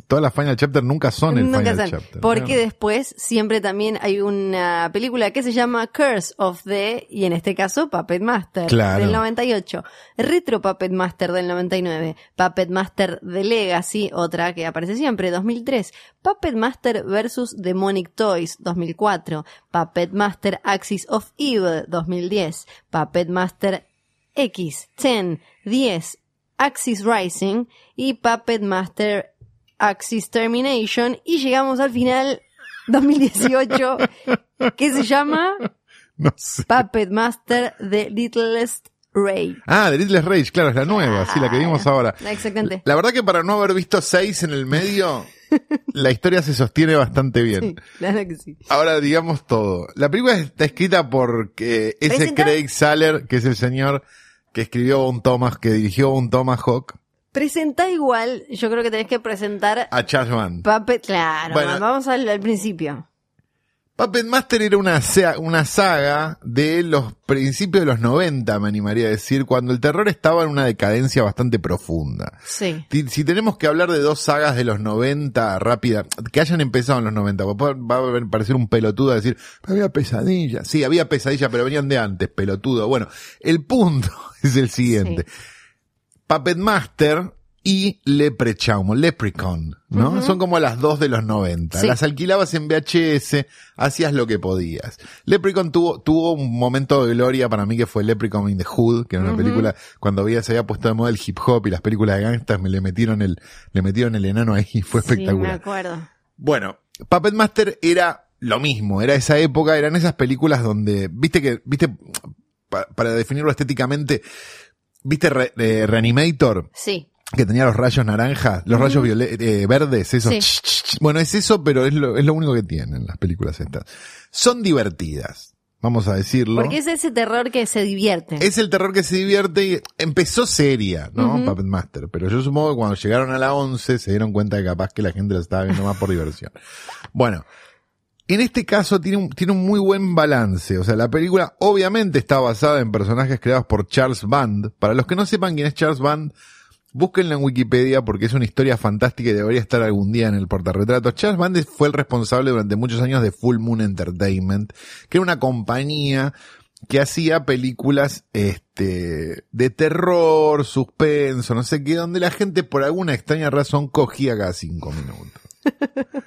todas las Final Chapter nunca son el Nunca Final saben. Chapter. Porque Claro. después siempre también hay una película que se llama Curse of the, y en este caso Puppet Master Claro. del 98. Retro Puppet Master del 99. Puppet Master The Legacy, otra que aparece siempre, 2003. Puppet Master versus Demonic Toys, 2004. Puppet Master Axis of Evil, 2010. Puppet Master X, 10, 10, Axis Rising y Puppet Master Axis Termination y llegamos al final 2018 (laughs) que se llama No sé. Puppet Master The Littlest Ray. Ah, The Little Rage, claro, es la nueva, sí, la que vimos ahora. Exactamente. La verdad que para no haber visto seis en el medio, (laughs) la historia se sostiene bastante bien. Sí, claro que sí. Ahora digamos todo. La película está escrita por eh, ese Craig Saller, que es el señor que escribió un Thomas, que dirigió un Tomahawk, Presenta igual, yo creo que tenés que presentar a Charles Band. Puppet, claro, Bueno. vamos al, al principio. Puppet Master era una, una saga de los principios de los 90, me animaría a decir, cuando el terror estaba en una decadencia bastante profunda. Sí. Si, si tenemos que hablar de dos sagas de los 90 rápida, que hayan empezado en los 90, porque va a parecer un pelotudo a decir, había pesadilla. Sí, había pesadilla, pero venían de antes, pelotudo. Bueno, el punto (laughs) es el siguiente. Puppet Master y Leprechaun, Leprechaun, ¿no? Son como las dos de los 90. Sí. Las alquilabas en VHS, hacías lo que podías. Leprechaun tuvo, tuvo un momento de gloria para mí que fue Leprechaun in the Hood, que era una película, cuando había, se había puesto de moda el hip hop y las películas de gangsters, me le metieron el, le metieron el enano ahí y fue Sí, me espectacular. acuerdo. Bueno, Puppet Master era lo mismo, era esa época, eran esas películas donde, viste que, viste, pa- para definirlo estéticamente, viste Re- eh, Reanimator, Sí. que tenía los rayos naranja, los rayos eh, verdes, esos. Sí. ch, ch, ch. Bueno, es eso, pero es lo, es lo único que tienen las películas estas. Son divertidas, vamos a decirlo. Porque es ese terror que se divierte. Es el terror que se divierte y empezó seria, ¿no? Ujú. Puppet Master. Pero yo supongo que cuando llegaron a la 11 se dieron cuenta de que capaz que la gente la estaba viendo más por diversión. Bueno. En este caso tiene un, tiene un muy buen balance. O sea, la película obviamente está basada en personajes creados por Charles Band. Para los que no sepan quién es Charles Band, búsquenla en Wikipedia porque es una historia fantástica y debería estar algún día en el portarretrato. Charles Band fue el responsable durante muchos años de Full Moon Entertainment, que era una compañía que hacía películas este de terror, suspenso, no sé qué, donde la gente por alguna extraña razón cogía cada cinco minutos. (laughs)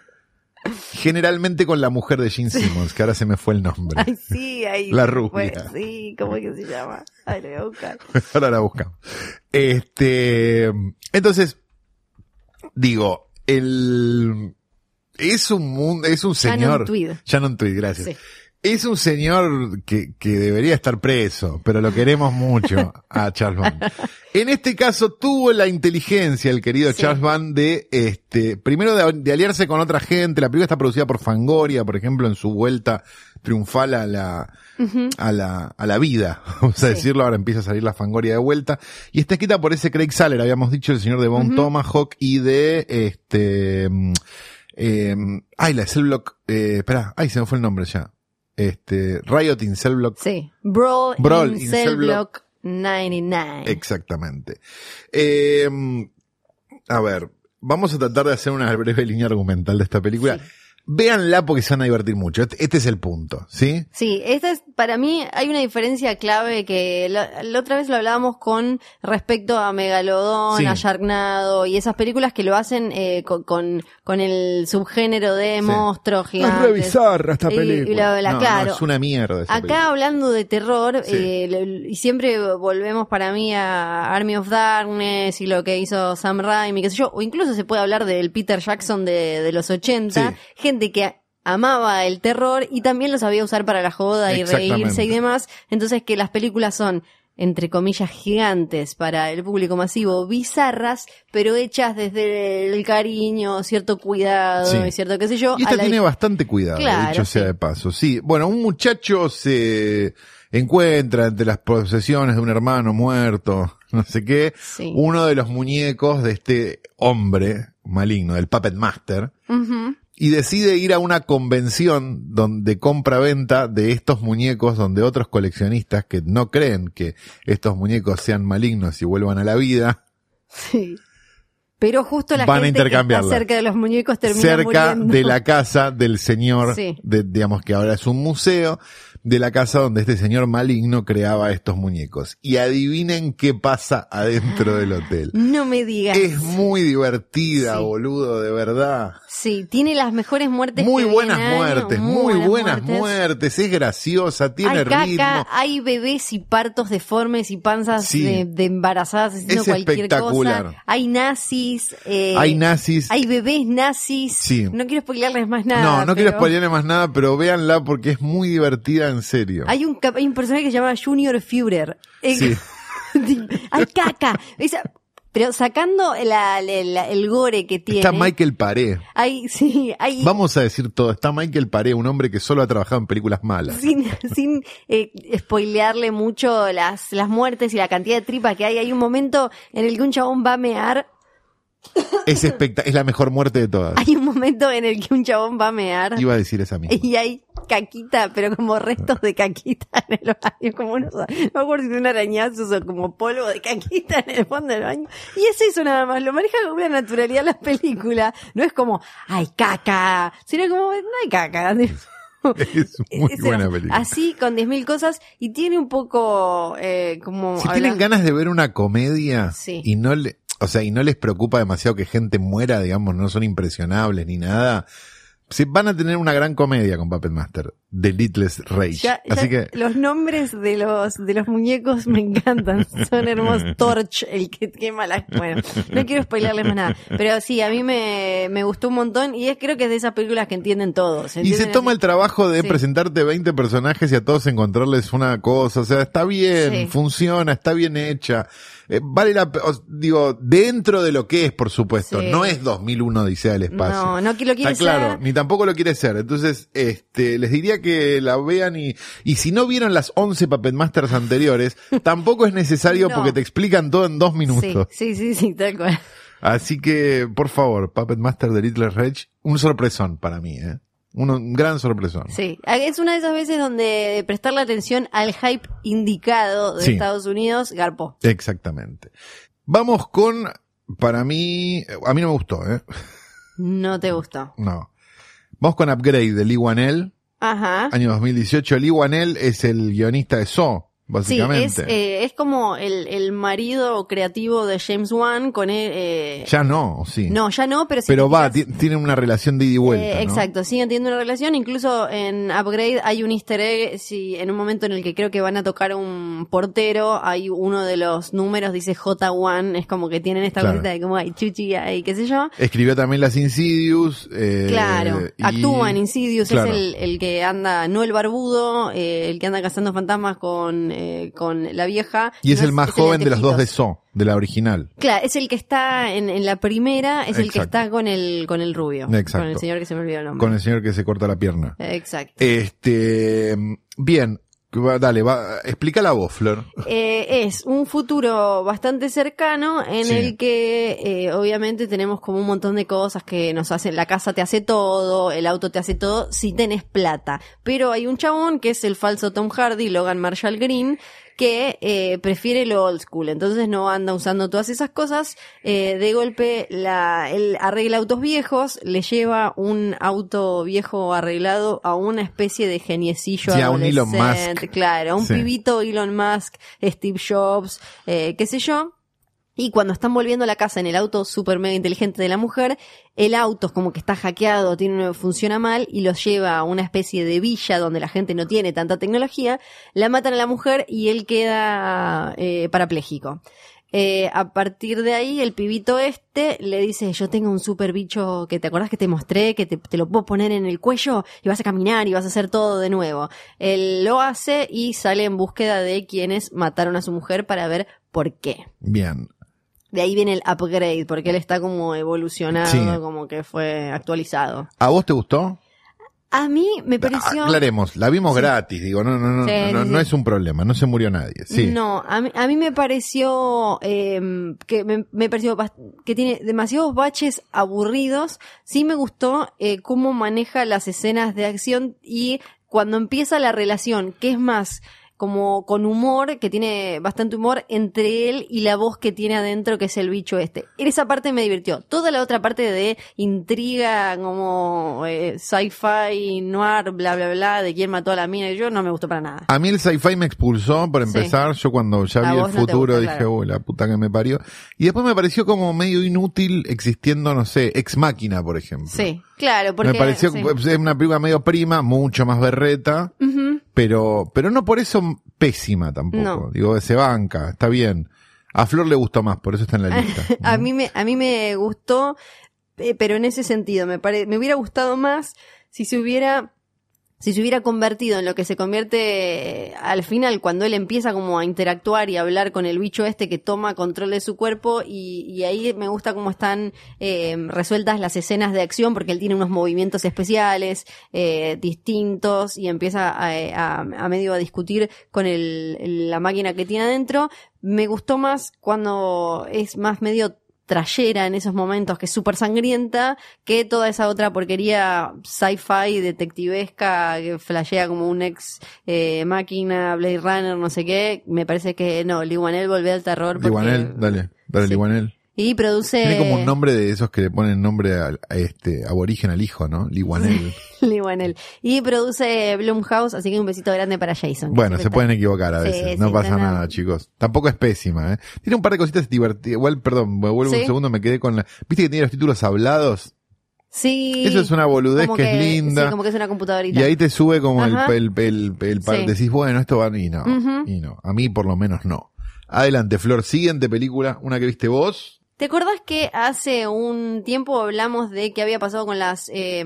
Generalmente con la mujer de Gene Simmons, que ahora se me fue el nombre. Ay, sí, ahí. La rubia. Pues, sí, ¿cómo es que se llama? Ay, lo voy a buscar. (laughs) ahora la buscamos. Este, entonces, digo, el, es un mundo, es un Shannon señor. Tweed. Shannon Tweed, gracias. Sí. Es un señor que, que debería estar preso, pero lo queremos mucho a Charles Band. En este caso tuvo la inteligencia el querido Sí. Charles Band de, este, primero de, de aliarse con otra gente. La película está producida por Fangoria, por ejemplo, en su vuelta triunfal a la, a la, a la vida, (laughs) vamos a Sí. decirlo. Ahora empieza a salir la Fangoria de vuelta. Y está escrita por ese Craig Saller, habíamos dicho, el señor de Bone Ujú. Tomahawk y de, este, eh, ay, la Cell Block, eh, espera, ay, se me fue el nombre ya. Este, Riot in Cell Block. Sí. Brawl, Brawl in in Cell Cell Block 99. Exactamente. Eh, a ver, vamos a tratar de hacer una breve línea argumental de esta película. Sí. Véanla porque se van a divertir mucho. Este, este es el punto, ¿sí? Sí, esta es, para mí hay una diferencia clave que la, la otra vez lo hablábamos con respecto a Megalodón, Sí. a Sharknado y esas películas que lo hacen eh, con, con, con el subgénero de Sí. monstruos Es gigantes. re bizarra esta Y- y película. la- la- No, no, claro. es una mierda esa Acá película. hablando de terror, Sí. eh, y siempre volvemos para mí a Army of Darkness y lo que hizo Sam Raimi, qué sé yo, o incluso se puede hablar del Peter Jackson de, de los 80, Sí. gente que amaba el terror y también lo sabía usar para la joda y reírse y demás, entonces que las películas son entre comillas gigantes para el público masivo, bizarras, pero hechas desde el cariño, cierto cuidado Sí. y cierto qué sé yo. Y esta la tiene bastante cuidado, Claro, dicho sea sí. de paso. Sí, bueno, un muchacho se encuentra entre las posesiones de un hermano muerto, (laughs) no sé qué, Sí. uno de los muñecos de este hombre maligno, del Puppet Master, Ujú. Y decide ir a una convención donde compra-venta de estos muñecos, donde otros coleccionistas que no creen que estos muñecos sean malignos y vuelvan a la vida, Sí. Pero justo la Van a gente que está intercambiarla. cerca de los muñecos termina cerca muriendo. de la casa del señor, Sí. de- digamos que ahora es un museo, de la casa donde este señor maligno creaba estos muñecos. Y adivinen qué pasa adentro del hotel. (gasps) No me digas. Es muy divertida, Sí. boludo, de verdad. Sí, tiene las mejores muertes. Muy que buenas vienen muertes, muy buenas muertes. es graciosa, tiene hay caca, ritmo. hay bebés y partos deformes y panzas Sí. de, de embarazadas haciendo Es cualquier espectacular. cosa. Hay nazis. eh, Hay nazis. Hay bebés nazis. Sí. No quiero spoilearles más nada. no, no quiero pero spoilearle más nada, pero véanla porque es muy divertida en serio. Hay un, hay un personaje que se llama Junior Führer. Sí. (laughs) hay caca. Esa- pero sacando la- la- la- el gore que tiene. Está Michael Paré. Hay, sí, hay. Vamos a decir todo. Está Michael Paré, un hombre que solo ha trabajado en películas malas. Sin, (laughs) sin eh, spoilearle mucho las, las muertes y la cantidad de tripas que hay. Hay un momento en el que un chabón va a mear. Es es la mejor muerte de todas. Hay un momento en el que un chabón va a mear. Iba a decir esa misma. Y hay caquita, pero como restos de caquita en el baño, como unos, no me acuerdo si son arañazos o como polvo de caquita en el fondo del baño. Y es eso nada más, lo maneja con una naturalidad la película. No es como, hay caca, sino como, no hay caca. (laughs) Es muy Es buena película. Así, con 10.000 cosas, y tiene un poco, eh, como... Si habla- tienen ganas de ver una comedia Sí. y no le, o sea, y no les preocupa demasiado que gente muera, digamos, no son impresionables ni nada, se van a tener una gran comedia con Puppet Master, The Littlest Rage. Ya- ya Así que los nombres de los de los muñecos me encantan, son hermosos. (laughs) Torch, el que quema las... Bueno, no quiero spoilerles más nada, pero sí, a mí me, me gustó un montón y es creo que es de esas películas que entienden todos. y se toma el trabajo de Sí. presentarte 20 personajes y a todos encontrarles una cosa, o sea, está bien, Sí. funciona, está bien hecha. Eh, vale la, os- digo, dentro de lo que es, por supuesto, Sí. no es 2001 Odisea del Espacio. No, no lo quiere Está claro, ser. ni tampoco lo quiere ser. Entonces, este, les diría que la vean y, y si no vieron las 11 Puppet Masters anteriores, (laughs) tampoco es necesario No. porque te explican todo en dos Sí, minutos. sí, sí, sí, tal cual. Así que, por favor, Puppet Master de Little Rage, un sorpresón para mí, eh. Un, un gran sorpresón. Sí, es una de esas veces donde prestarle atención al hype indicado de Sí. Estados Unidos, garpó. Exactamente. Vamos con, para mí, a mí no me gustó, eh. No te gustó. No. Vamos con Upgrade de Lee Wanell, Ajá. año 2018. Lee Wanell es el guionista de Sí, básicamente. es, eh, es como el, el marido creativo de James Wan con él. eh, Ya no, sí. no, ya no, pero sí. Pero va, tienen una relación de ida y vuelta. Eh, ¿no? Exacto, siguen teniendo una relación. Incluso en Upgrade hay un easter egg. Si en un momento en el que creo que van a tocar un portero, hay uno de los números dice J1. Es como que tienen esta Claro. cosita de como hay chuchi, hay qué sé yo. Escribió también las Insidious. eh, Claro, y- actúa en Insidious, Claro. es el, el que anda, no el barbudo, el que anda cazando fantasmas con, eh, con la vieja. Y es No el más joven de los dos de. Saw, de la original. Claro, es el que está en, en la primera, es el que está con el, con el rubio. Exacto. Con el señor que se me olvidó el nombre. Con el señor que se corta la pierna. Exacto. Este, bien, dale, va, explica la voz, Flor. Eh, es un futuro bastante cercano en Sí. el que eh, obviamente tenemos como un montón de cosas que nos hacen, la casa te hace todo, el auto te hace todo, si tenés plata. Pero hay un chabón que es el falso Tom Hardy, Logan Marshall Green, que eh, prefiere lo old school, entonces no anda usando todas esas cosas. Eh, de golpe, la, él arregla autos viejos, le lleva un auto viejo arreglado a una especie de geniecillo Sí, a un Elon Musk. claro, a un Sí. pibito Elon Musk, Steve Jobs, eh, qué sé yo. Y cuando están volviendo a la casa en el auto super mega inteligente de la mujer, el auto es como que está hackeado, tiene, funciona mal y los lleva a una especie de villa donde la gente no tiene tanta tecnología, la matan a la mujer y él queda eh, parapléjico. Eh, a partir de ahí, el pibito este le dice, yo tengo un super bicho que te acordás que te mostré, que te, te lo puedo poner en el cuello y vas a caminar y vas a hacer todo de nuevo. Él lo hace y sale en búsqueda de quienes mataron a su mujer para ver por qué. Bien. De ahí viene el upgrade, porque él está como evolucionado, Sí. como que fue actualizado. ¿A vos te gustó? A mí me pareció... Aclaremos, la vimos gratis, digo, no, no, no, Sí, no, no es un problema, no se murió nadie. Sí. No, a mí, a mí me pareció eh, que me, me pareció que tiene demasiados baches aburridos. Sí me gustó eh, cómo maneja las escenas de acción y cuando empieza la relación, que es más como con humor, que tiene bastante humor entre él y la voz que tiene adentro, que es el bicho este. En esa parte me divirtió. Toda la otra parte de intriga, como eh, sci-fi, noir, bla, bla, bla, de quién mató a la mina, y yo no me gustó para nada. A mí el sci-fi me expulsó, por empezar, yo cuando ya A vi el no futuro dije, claro. uy, la puta que me parió. Y después me pareció como medio inútil existiendo, no sé, Ex Máquina, por ejemplo. Sí, claro, porque... me pareció sí. una película medio prima, mucho más berreta. Pero, pero no por eso pésima tampoco. No. Digo, se banca, está bien. A Flor le gustó más, por eso está en la lista. (laughs) A mí me, a mí me gustó, eh, pero en ese sentido, me pare, me hubiera gustado más si se hubiera, si se hubiera convertido en lo que se convierte eh, al final cuando él empieza como a interactuar y a hablar con el bicho este que toma control de su cuerpo y, ahí me gusta cómo están eh, resueltas las escenas de acción porque él tiene unos movimientos especiales eh, distintos y empieza a, medio a discutir con el- la máquina que tiene adentro. Me gustó más cuando es más medio trayera en esos momentos, que es súper sangrienta, que toda esa otra porquería sci-fi, detectivesca, que flashea como un ex eh, máquina, Blade Runner, no sé qué. Me parece que no, Liwanel volvió al terror. porque- Liguanel, dale, dale, Sí. Liguanel. Y produce... Tiene como un nombre de esos que le ponen nombre a, este aborigen al hijo, ¿no? Liguanel. (laughs) Liwanel. Y produce Blumhouse, así que un besito grande para Jason. Bueno, se pueden equivocar a veces, sí, no pasa nada, chicos. Tampoco es pésima, ¿eh? Tiene un par de cositas divertidas. Igual, perdón, me vuelvo Sí. un segundo, me quedé con la... ¿Viste que tiene los títulos hablados? Sí. Eso es una boludez que, es linda. Sí, como que es una computadorita. y ahí te sube como el, Ajá. el, el, el, par- Sí. decís, bueno, esto va y no, y no. A mí por lo menos no. Adelante, Flor. Siguiente película, una que viste vos. ¿Te acordás que hace un tiempo hablamos de qué había pasado con las eh,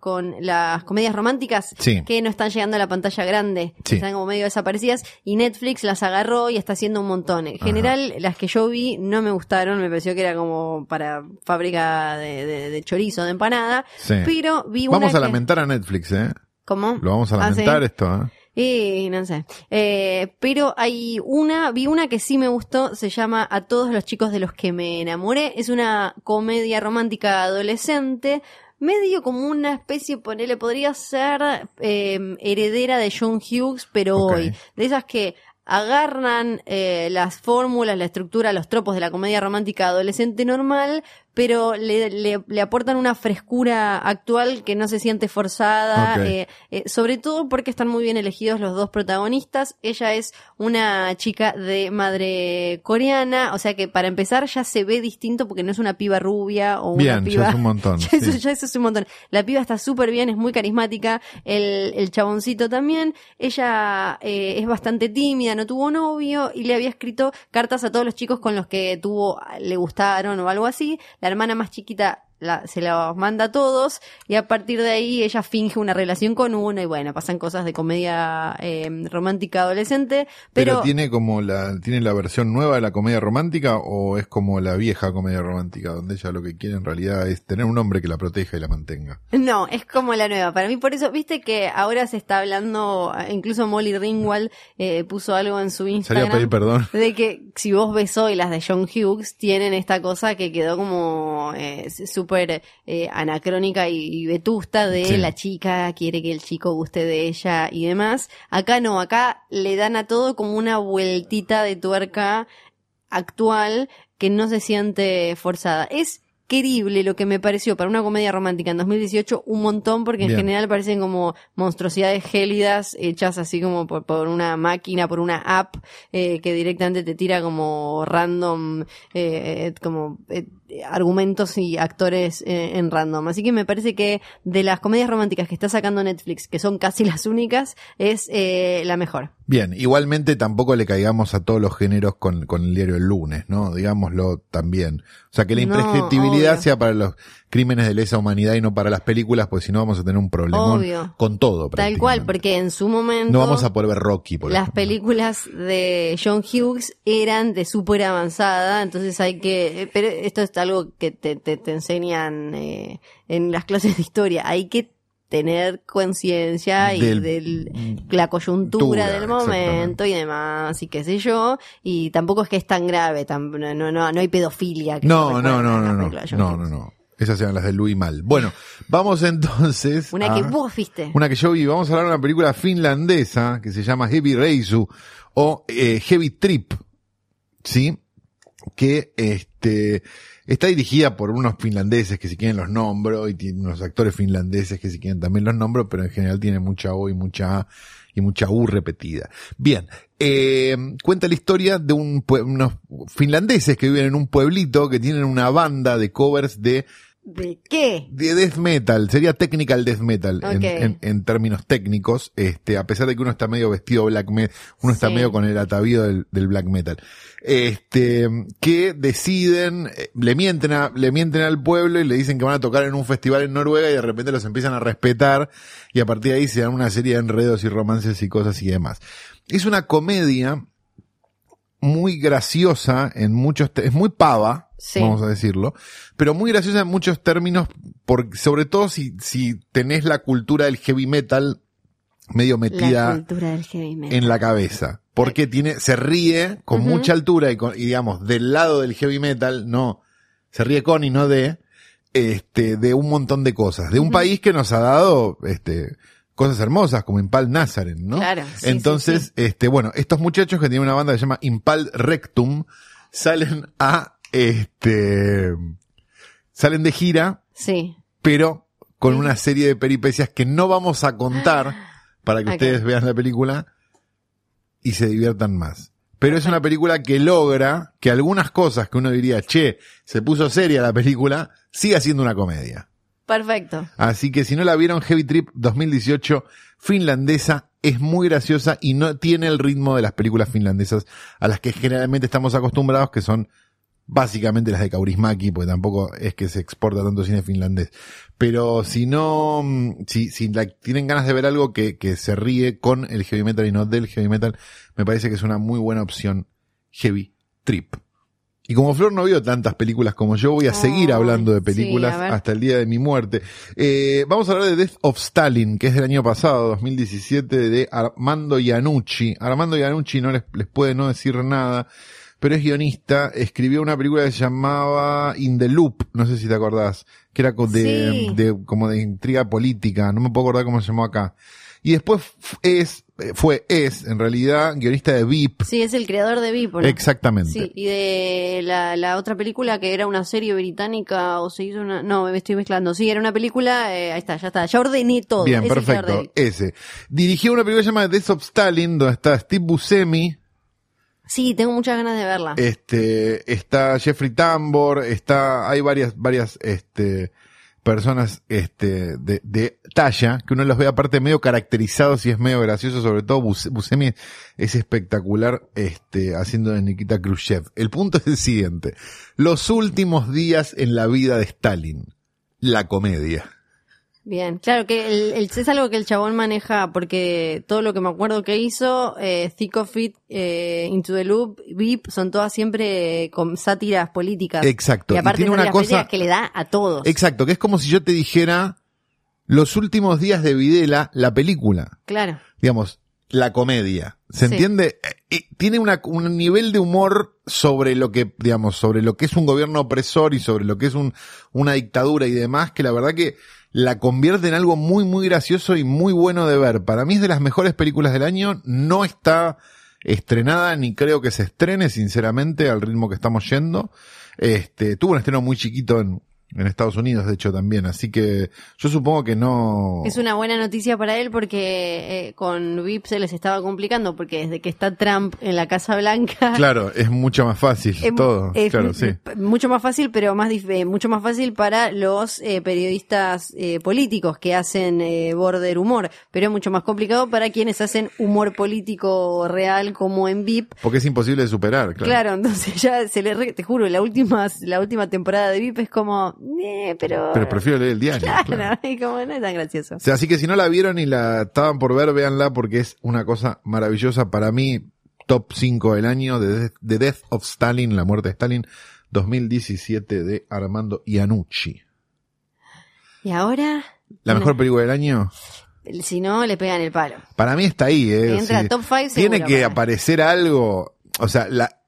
con las comedias románticas Sí. que no están llegando a la pantalla grande, Sí. están como medio desaparecidas y Netflix las agarró y está haciendo un montón. En general, las que yo vi no me gustaron, me pareció que era como para fábrica de, de- de chorizo, de empanada, Sí. pero vi una Vamos a que- lamentar a Netflix, ¿eh? ¿Cómo? Lo vamos a Ah, lamentar esto, ¿eh? Y no sé. Eh, pero hay una, vi una que sí me gustó, se llama A todos los chicos de los que me enamoré. Es una comedia romántica adolescente, medio como una especie, ponele, podría ser eh, heredera de John Hughes, pero hoy. De esas que agarran eh, las fórmulas, la estructura, los tropos de la comedia romántica adolescente normal, pero le, le- le aportan una frescura actual que no se siente forzada, eh, eh, sobre todo porque están muy bien elegidos los dos protagonistas. Ella es una chica de madre coreana, o sea que para empezar ya se ve distinto porque no es una piba rubia o una Bien, piba... ya es un montón. (laughs) Ya eso, sí. ya eso es un montón. La piba está súper bien, es muy carismática. El, el chaboncito también. Ella eh, es bastante tímida, no tuvo novio y le había escrito cartas a todos los chicos con los que tuvo, le gustaron o algo así. La hermana más chiquita la- se la manda a todos y a partir de ahí ella finge una relación con uno y bueno, pasan cosas de comedia eh, romántica adolescente. Pero, Pero, tiene como la, tiene la versión nueva de la comedia romántica o es como la vieja comedia romántica donde ella lo que quiere en realidad es tener un hombre que la proteja y la mantenga. No, es como la nueva. Para mí, por eso, viste que ahora se está hablando, incluso Molly Ringwald eh, puso algo en su Instagram. pedir perdón. (laughs) De que si vos ves hoy las de John Hughes, tienen esta cosa que quedó como eh, súper súper eh, anacrónica y, y vetusta de Sí. la chica quiere que el chico guste de ella y demás. Acá no, acá le dan a todo como una vueltita de tuerca actual que no se siente forzada. Es querible lo que me pareció para una comedia romántica en 2018 un montón porque en Bien. general parecen como monstruosidades gélidas hechas así como por, por una máquina, por una app eh, que directamente te tira como random eh, como eh, argumentos y actores eh, en random. Así que me parece que de las comedias románticas que está sacando Netflix, que son casi las únicas, es eh, la mejor. Bien, igualmente tampoco le caigamos a todos los géneros con, con el diario El Lunes, ¿no? Digámoslo también. O sea, que la imprescriptibilidad sea para los crímenes de lesa humanidad y no para las películas, pues si no vamos a tener un problemón Obvio. con todo. Tal cual, porque en su momento... No vamos a poder ver Rocky, por las ejemplo. películas de John Hughes eran de súper avanzada, entonces hay que, eh, pero esto es algo que te, te, te enseñan eh, en las clases de historia, hay que tener conciencia y de la coyuntura Tura, del momento y demás, y qué sé yo, y tampoco es que es tan grave, tam- no, no, no, no hay pedofilia. que No, no, no, no, no, no, no, no. Esas eran las de Louis Mal. Bueno, vamos entonces Una a que vos viste. una que yo vi. Vamos a hablar de una película finlandesa que se llama Heavy Reisu o eh, Heavy Trip, ¿sí? Que este está dirigida por unos finlandeses que si quieren los nombro y tiene unos actores finlandeses que si quieren también los nombro, pero en general tiene mucha O y mucha y mucha U repetida. Bien, eh, cuenta la historia de un unos finlandeses que viven en un pueblito que tienen una banda de covers de ¿De qué? de death metal, sería technical death metal en, Ok. en- en términos técnicos, este, a pesar de que uno está medio vestido black metal, uno está Sí. medio con el atavío del, del black metal, este, que deciden, eh, le mienten a, le mienten al pueblo y le dicen que van a tocar en un festival en Noruega y de repente los empiezan a respetar y a partir de ahí se dan una serie de enredos y romances y cosas y demás. Es una comedia muy graciosa en muchos, es muy pava, Sí. vamos a decirlo, pero muy graciosa en muchos términos, por, sobre todo si, si tenés la cultura del heavy metal medio metida en la cabeza. Porque tiene, se ríe con mucha altura y, con- y digamos, del lado del heavy metal, no, se ríe con y no de, este, de un montón de cosas. De un país que nos ha dado, este, cosas hermosas, como Impal Nazaren, ¿no? Claro, sí, Entonces, sí, este, bueno, estos muchachos que tienen una banda que se llama Impal Rectum, salen a, este, salen de gira, Sí. pero con una serie de peripecias que no vamos a contar (gasps) para que ustedes vean la película y se diviertan más. Pero es una película que logra que algunas cosas que uno diría, che, se puso seria la película, siga siendo una comedia. Perfecto. Así que si no la vieron, Heavy Trip 2018, finlandesa, es muy graciosa y no tiene el ritmo de las películas finlandesas a las que generalmente estamos acostumbrados, que son básicamente las de Kaurismäki, porque tampoco es que se exporta tanto cine finlandés. Pero si no, mm, si, si la- tienen ganas de ver algo que, que se ríe con el heavy metal y no del heavy metal, me parece que es una muy buena opción Heavy Trip. Y como Flor no vio tantas películas como yo, voy a seguir hablando de películas hasta el día de mi muerte. Eh, vamos a hablar de Death of Stalin, que es del año pasado, 2017, de Armando Iannucci. Armando Iannucci no les, les puede no decir nada, pero es guionista. Escribió una película que se llamaba In the Loop, no sé si te acordás, que era de, Sí. de como de intriga política, no me puedo acordar cómo se llamó acá. Y después es, eh, fue, es, en realidad, guionista de VIP. Sí, es el creador de Vipo, ¿no? Exactamente. Sí, y de la, la otra película que era una serie británica o se hizo una... No, me estoy mezclando. Sí, era una película... eh, ahí está, ya está. Ya ordené todo. Bien, Es perfecto. Ese. Dirigió una película llamada Death of Stalin, donde está Steve Buscemi, Sí, tengo muchas ganas de verla. este, está Jeffrey Tambor, está, hay varias, varias, este, personas, este, de, de talla, que uno los ve aparte medio caracterizados y es medio gracioso, sobre todo Bus- Buscemi es espectacular, este, haciendo de Nikita Khrushchev. El punto es el siguiente. Los últimos días en la vida de Stalin. La comedia. Bien, claro que el, el- es algo que el chabón maneja porque todo lo que me acuerdo que hizo, eh, Thick of It, eh, Into the Loop, VIP, son todas siempre con sátiras políticas. Exacto. Y Y aparte tiene son una las cosa- que le da a todos. Exacto, que es como si yo te dijera los últimos días de Videla, la película. Claro. Digamos, la comedia. ¿Se Sí. entiende? Eh, eh, tiene una, un nivel de humor sobre lo que, digamos, sobre lo que es un gobierno opresor y sobre lo que es un, una dictadura y demás, que la verdad que la convierte en algo muy, muy gracioso y muy bueno de ver. Para mí es de las mejores películas del año. No está estrenada ni creo que se estrene, sinceramente, al ritmo que estamos yendo. Este, tuvo un estreno muy chiquito en, en Estados Unidos, de hecho, también. Así que yo supongo que no. Es una buena noticia para él porque eh, con VIP se les estaba complicando porque desde que está Trump en la Casa Blanca. (laughs) Claro, es mucho más fácil es- todo. es claro, sí. Mucho más fácil, pero más eh, mucho más fácil para los eh, periodistas eh, políticos que hacen eh, border humor, pero es mucho más complicado para quienes hacen humor político real como en VIP. Porque es imposible de superar, claro. Claro, (laughs) entonces ya se le, re- te juro, la última, la última temporada de VIP es como, eh, pero, Pero prefiero leer el diario. (laughs) claro, claro. y como no es tan gracioso. O sea, así que si no la vieron y la estaban por ver, véanla porque es una cosa maravillosa. Para mí, top 5 del año, de The Death of Stalin, la muerte de Stalin, 2017 de Armando Iannucci. Y ahora, La mejor película del año, si no, le pegan el palo. para mí está ahí, eh. Entra Sí. top 5 Tiene seguro, que para- aparecer algo, o sea, la,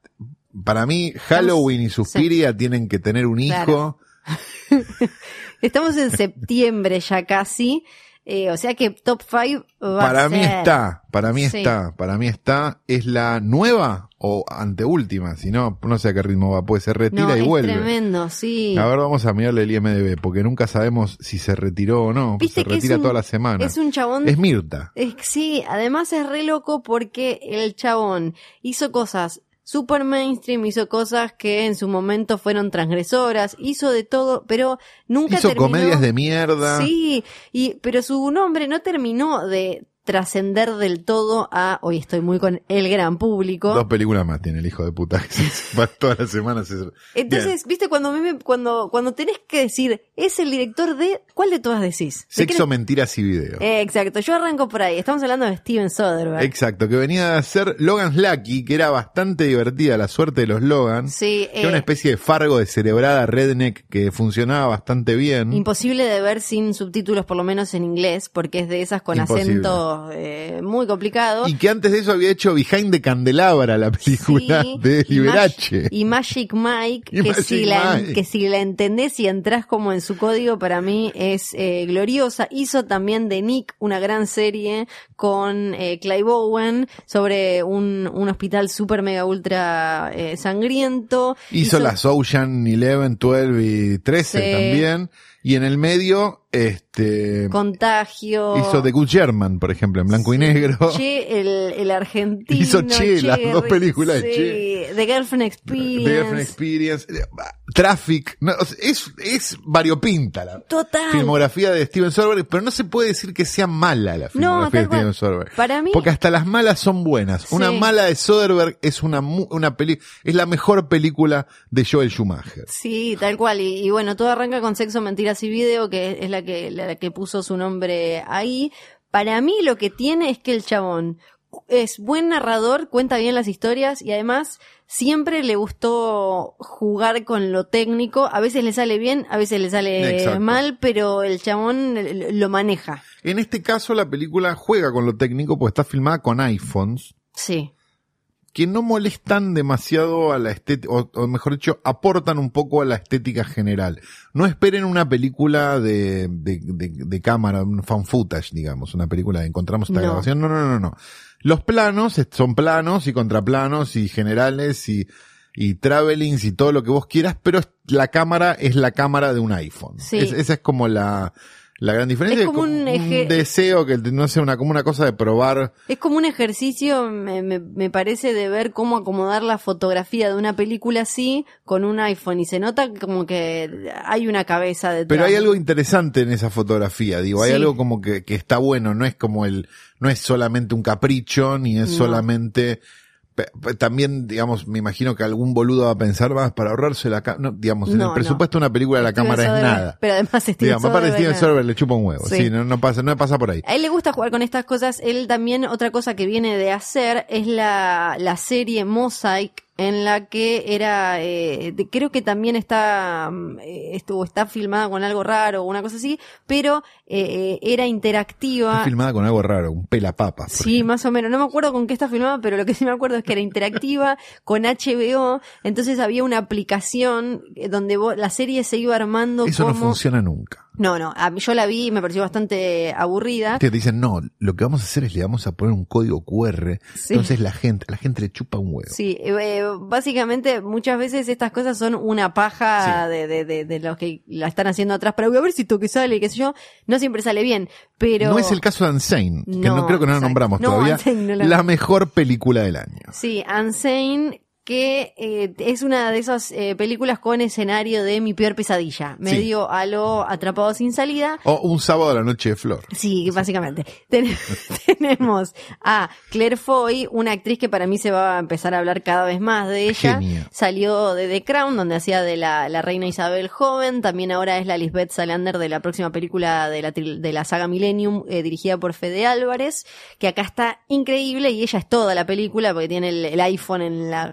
para mí Halloween y Suspiria tienen que tener un hijo. Claro. (laughs) Estamos en septiembre ya casi, eh, o sea que top 5 va Para a mí ser. está, para mí Sí. está, para mí está. ¿Es la nueva o anteúltima? Si no, no sé a qué ritmo va, puede ser retira No, y es vuelve. tremendo, sí. A ver, vamos a mirarle el IMDB, porque nunca sabemos si se retiró o no. Viste se que retira un- toda la semana. Es un chabón Es Mirta. Es sí, además es re loco porque el chabón hizo cosas super mainstream, hizo cosas que en su momento fueron transgresoras, hizo de todo, pero nunca Hizo terminó. comedias de mierda. Sí, y, pero su nombre no terminó de trascender del todo a hoy estoy muy con el gran público. Dos películas más tiene el hijo de puta. que se- (laughs) va todas las semanas. se- Entonces, viste, cuando, me- cuando, cuando tenés que decir, es el director de, ¿cuál de todas decís? ¿De Sexo, mentiras y video. Eh, exacto, yo arranco por ahí. Estamos hablando de Steven Soderbergh. Exacto, que venía a hacer Logan's Lucky, que era bastante divertida la suerte de los Logan. Sí, era una eh, especie de fargo de cerebrada redneck que funcionaba bastante bien. Imposible de ver sin subtítulos, por lo menos en inglés, porque es de esas con Imposible. Eh, muy complicados. Y que antes de eso había hecho Behind the Candelabra, la película Sí, de y Liberace. Mag- Y Magic Mike, (laughs) Y que, Magic si la, Mike. que si la entendés y entras como en su código, para mí es eh, gloriosa. Hizo también de Nick una gran serie con eh, Clive Owen sobre un, un hospital super mega ultra eh, sangriento. Hizo las Ocean 11, 12 y 13 Sí. también. Y en el medio, este, Contagio. hizo The Good German, por ejemplo, en blanco y negro. Che, el, el argentino. Hizo Che, las dos películas de sí, Che. The Girlfriend The Experience. Girlfriend Experience. eh, Traffic. No, es, es variopinta la Total. filmografía de Steven Soderbergh, pero no se puede decir que sea mala la filmografía de Steven. Soderbergh. Para mí- Porque hasta las malas son buenas. Una mala de Soderbergh es una, una peli, es la mejor película de Joel Schumacher. Sí, tal cual. Y, y bueno, todo arranca con Sexo, Mentiras y Video, que es la que, la que puso su nombre ahí. Para mí lo que tiene es que el chabón es buen narrador, cuenta bien las historias y además siempre le gustó jugar con lo técnico. A veces le sale bien, a veces le sale Exacto. mal, pero el chabón lo maneja. En este caso, la película juega con lo técnico porque está filmada con iPhones Sí. Que no molestan demasiado a la estética, o, o mejor dicho, aportan un poco a la estética general. No esperen una película de, de, de, de cámara, un fan footage, digamos, una película de encontramos esta No. grabación. No, no, no, no. Los planos son planos y contraplanos y generales y, y travelings y todo lo que vos quieras, pero la cámara es la cámara de un iPhone. Sí. Es- esa es como la, la gran diferencia. Es como un eje- deseo que no sea una, como una cosa de probar Es como un ejercicio, me, me, me parece, de ver cómo acomodar la fotografía de una película así con un iPhone. Y se nota como que hay una cabeza detrás. Pero hay algo interesante en esa fotografía, digo, hay Sí. algo como que, que está bueno, no es como el, no es solamente un capricho, ni es No. solamente, también, digamos, me imagino que algún boludo va a pensar más para ahorrarse la cámara, no, digamos, en No, el no. presupuesto de una película la Steven cámara es nada. Pero además Steven Digamos, aparte Steven. Soderbergh le chupa un huevo, Sí. sí, no, no pasa, no pasa por ahí. A él le gusta jugar con estas cosas. Él también, otra cosa que viene de hacer es la, la serie Mosaic en la que era, eh, de- creo que también está, mm, eh, estuvo, está filmada con algo raro o una cosa así, pero eh, eh, era interactiva. Está filmada con algo raro, un pelapapas. por Sí, ejemplo. más o menos. No me acuerdo con qué está filmada, pero lo que sí me acuerdo es que era interactiva (laughs) con HBO. Entonces había una aplicación eh, donde vos- la serie se iba armando Eso no funciona nunca. No, no. a mí- yo la vi y me pareció bastante aburrida. Te dicen, no, lo que vamos a hacer es le vamos a poner un código QR. Sí. Entonces la gente, la gente le chupa un huevo. Sí, eh, eh, básicamente muchas veces estas cosas son una paja Sí. de, de, de, de los que la están haciendo atrás para voy a ver si esto que sale, qué sé yo, no siempre sale bien, pero... No es el caso de Unsane, que no, No, creo que no la exacto. nombramos No, todavía. No la- La mejor película del año. Sí, Unsane, que eh, es una de esas eh, películas con escenario de mi peor pesadilla, medio a lo atrapado sin salida. O Un sábado a la noche de flor. Sí, básicamente. (laughs) Ten- (laughs) tenemos a Claire Foy, una actriz que para mí se va a empezar a hablar cada vez más de ella. Genia. Salió de The Crown, donde hacía de la, la reina Isabel joven. También ahora es la Lisbeth Salander de la próxima película de la, de la saga Millennium, eh, dirigida por Fede Álvarez, que acá está increíble y ella es toda la película porque tiene el, el iPhone en la